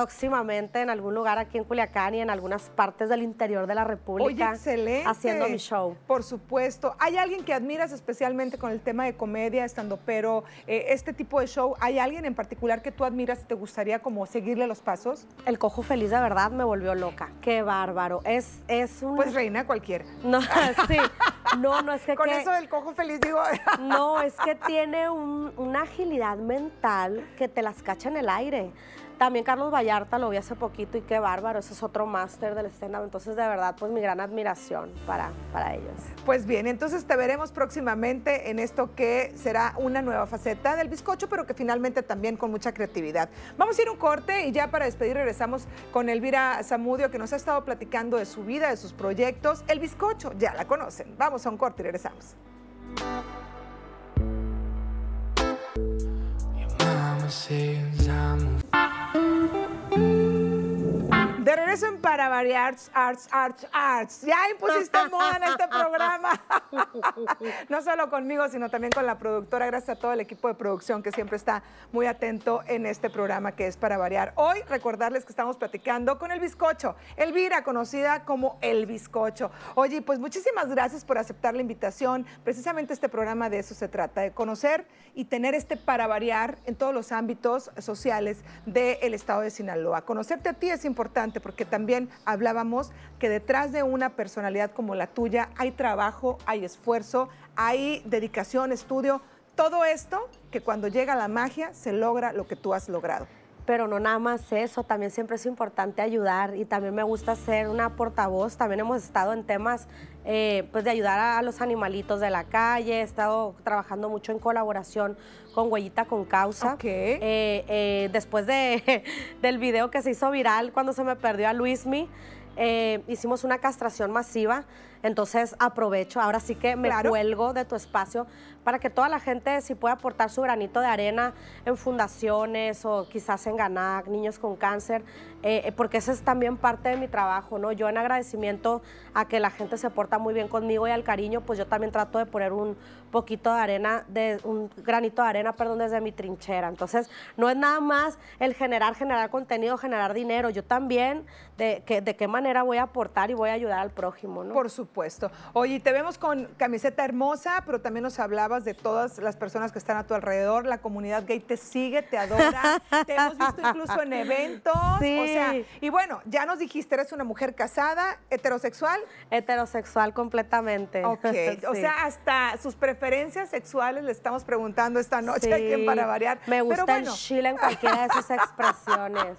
[SPEAKER 2] próximamente en algún lugar aquí en Culiacán y en algunas partes del interior de la
[SPEAKER 1] Oye,
[SPEAKER 2] República
[SPEAKER 1] excelente.
[SPEAKER 2] haciendo mi show.
[SPEAKER 1] Por supuesto. ¿Hay alguien que admiras especialmente con el tema de comedia, estando pero este tipo de show? ¿Hay alguien en particular que tú admiras y te gustaría como seguirle los pasos?
[SPEAKER 2] El cojo feliz de verdad me volvió loca. Qué bárbaro. Es, es un...
[SPEAKER 1] Pues reina cualquiera.
[SPEAKER 2] No, sí. No, no es que...
[SPEAKER 1] Con
[SPEAKER 2] que-
[SPEAKER 1] eso del cojo feliz digo,
[SPEAKER 2] No, es que tiene un- una agilidad mental que te las cacha en el aire. También Carlos Vallarta lo vi hace poquito y qué bárbaro, ese es otro máster del stand-up. Entonces, de verdad, pues mi gran admiración para, para ellos.
[SPEAKER 1] Pues bien, entonces te veremos próximamente en esto que será una nueva faceta del bizcocho, pero que finalmente también con mucha creatividad. Vamos a ir a un corte y ya para despedir regresamos con Elvira Zamudio, que nos ha estado platicando de su vida, de sus proyectos. El bizcocho, ya la conocen. Vamos a un corte y regresamos.
[SPEAKER 3] Your mama says I'm Música
[SPEAKER 1] De regreso en Para Variar Arts, Arts, Arts. Ya impusiste moda en este programa. no solo conmigo, sino también con la productora. Gracias a todo el equipo de producción que siempre está muy atento en este programa que es Para Variar. Hoy recordarles que estamos platicando con el bizcocho. Elvira, conocida como El Bizcocho. Oye, pues muchísimas gracias por aceptar la invitación. Precisamente este programa de eso se trata, de conocer y tener este Para Variar en todos los ámbitos sociales del estado de Sinaloa. Conocerte a ti es importante porque también hablábamos que detrás de una personalidad como la tuya hay trabajo, hay esfuerzo, hay dedicación, estudio, todo esto que cuando llega la magia se logra lo que tú has logrado.
[SPEAKER 2] Pero no nada más eso, también siempre es importante ayudar y también me gusta ser una portavoz. También hemos estado en temas eh, pues de ayudar a, a los animalitos de la calle, he estado trabajando mucho en colaboración con Huellita con Causa.
[SPEAKER 1] Ok.
[SPEAKER 2] Eh, eh, después de, del video que se hizo viral cuando se me perdió a Luismi, eh, hicimos una castración masiva. Entonces aprovecho, ahora sí que me
[SPEAKER 1] Claro.
[SPEAKER 2] cuelgo de tu espacio para que toda la gente si puede aportar su granito de arena en fundaciones o quizás en GANAC, niños con cáncer, eh, eh, porque ese es también parte de mi trabajo, ¿no? Yo en agradecimiento a que la gente se porta muy bien conmigo y al cariño, pues yo también trato de poner un poquito de arena, de, un granito de arena, perdón, desde mi trinchera. Entonces, no es nada más el generar, generar contenido, generar dinero, yo también de, que, de qué manera voy a aportar y voy a ayudar al prójimo, ¿no?
[SPEAKER 1] Por supuesto. Oye, te vemos con camiseta hermosa, pero también nos hablabas de todas las personas que están a tu alrededor. La comunidad gay te sigue, te adora. te hemos visto incluso en eventos.
[SPEAKER 2] Sí.
[SPEAKER 1] O sea, y bueno, ya nos dijiste, eres una mujer casada, heterosexual.
[SPEAKER 2] Heterosexual completamente.
[SPEAKER 1] Ok. O sea, hasta sus preferencias sexuales le estamos preguntando esta noche
[SPEAKER 2] Sí.
[SPEAKER 1] en Para Variar.
[SPEAKER 2] Me gusta
[SPEAKER 1] pero bueno,
[SPEAKER 2] el chile en cualquiera de sus expresiones.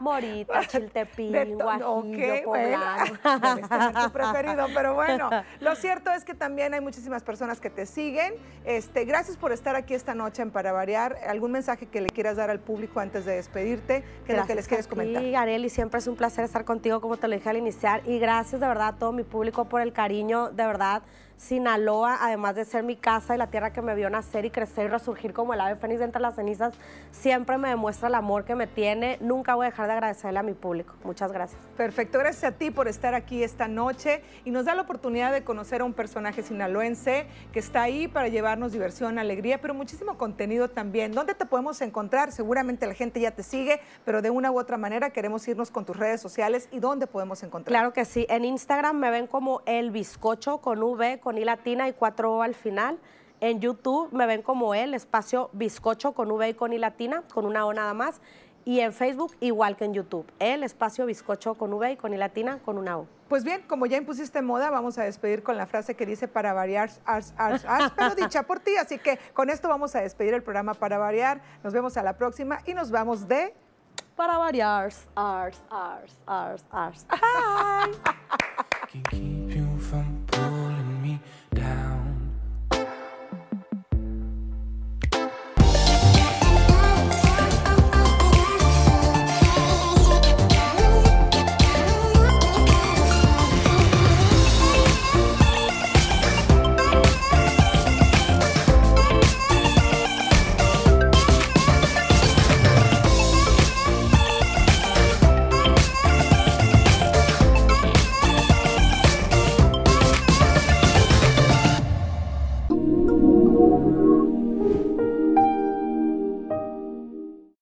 [SPEAKER 2] Morita, chiltepín, guajillo,
[SPEAKER 1] ok, bueno,
[SPEAKER 2] poblano.
[SPEAKER 1] tener tu preferido, pero bueno, lo cierto es que también hay muchísimas personas que te siguen. Este, gracias por estar aquí esta noche en Para Variar. ¿Algún mensaje que le quieras dar al público antes de despedirte? ¿Qué es lo que les quieres comentar?
[SPEAKER 2] Sí, Areli, siempre es un placer estar contigo, como te lo dije al iniciar. Y gracias de verdad a todo mi público por el cariño. De verdad, Sinaloa, además de ser mi casa y la tierra que me vio nacer y crecer y resurgir como el ave fénix de entre las cenizas, siempre me demuestra el amor que me tiene. Nunca voy a dejar de agradecerle a mi público. Muchas gracias.
[SPEAKER 1] Perfecto, gracias a ti por estar aquí esta noche y nos da la oportunidad de conocer a un personaje sinaloense que está ahí para llevarnos diversión, alegría, pero muchísimo contenido también. ¿Dónde te podemos encontrar? Seguramente la gente ya te sigue, pero de una u otra manera queremos irnos con tus redes sociales y dónde podemos encontrar.
[SPEAKER 2] Claro que sí. En Instagram me ven como el bizcocho con V, con I latina y 4 O al final. En YouTube me ven como el espacio bizcocho con V y con I latina, con una O nada más. Y en Facebook igual que en YouTube. El espacio bizcocho con V y con I latina, con una O.
[SPEAKER 1] Pues bien, como ya impusiste moda, vamos a despedir con la frase que dice para variar, ars, ars, ars, pero dicha por ti. Así que con esto vamos a despedir el programa para variar. Nos vemos a la próxima y nos vamos de...
[SPEAKER 2] Para variar, ars, ars, ars, ars.
[SPEAKER 3] can down.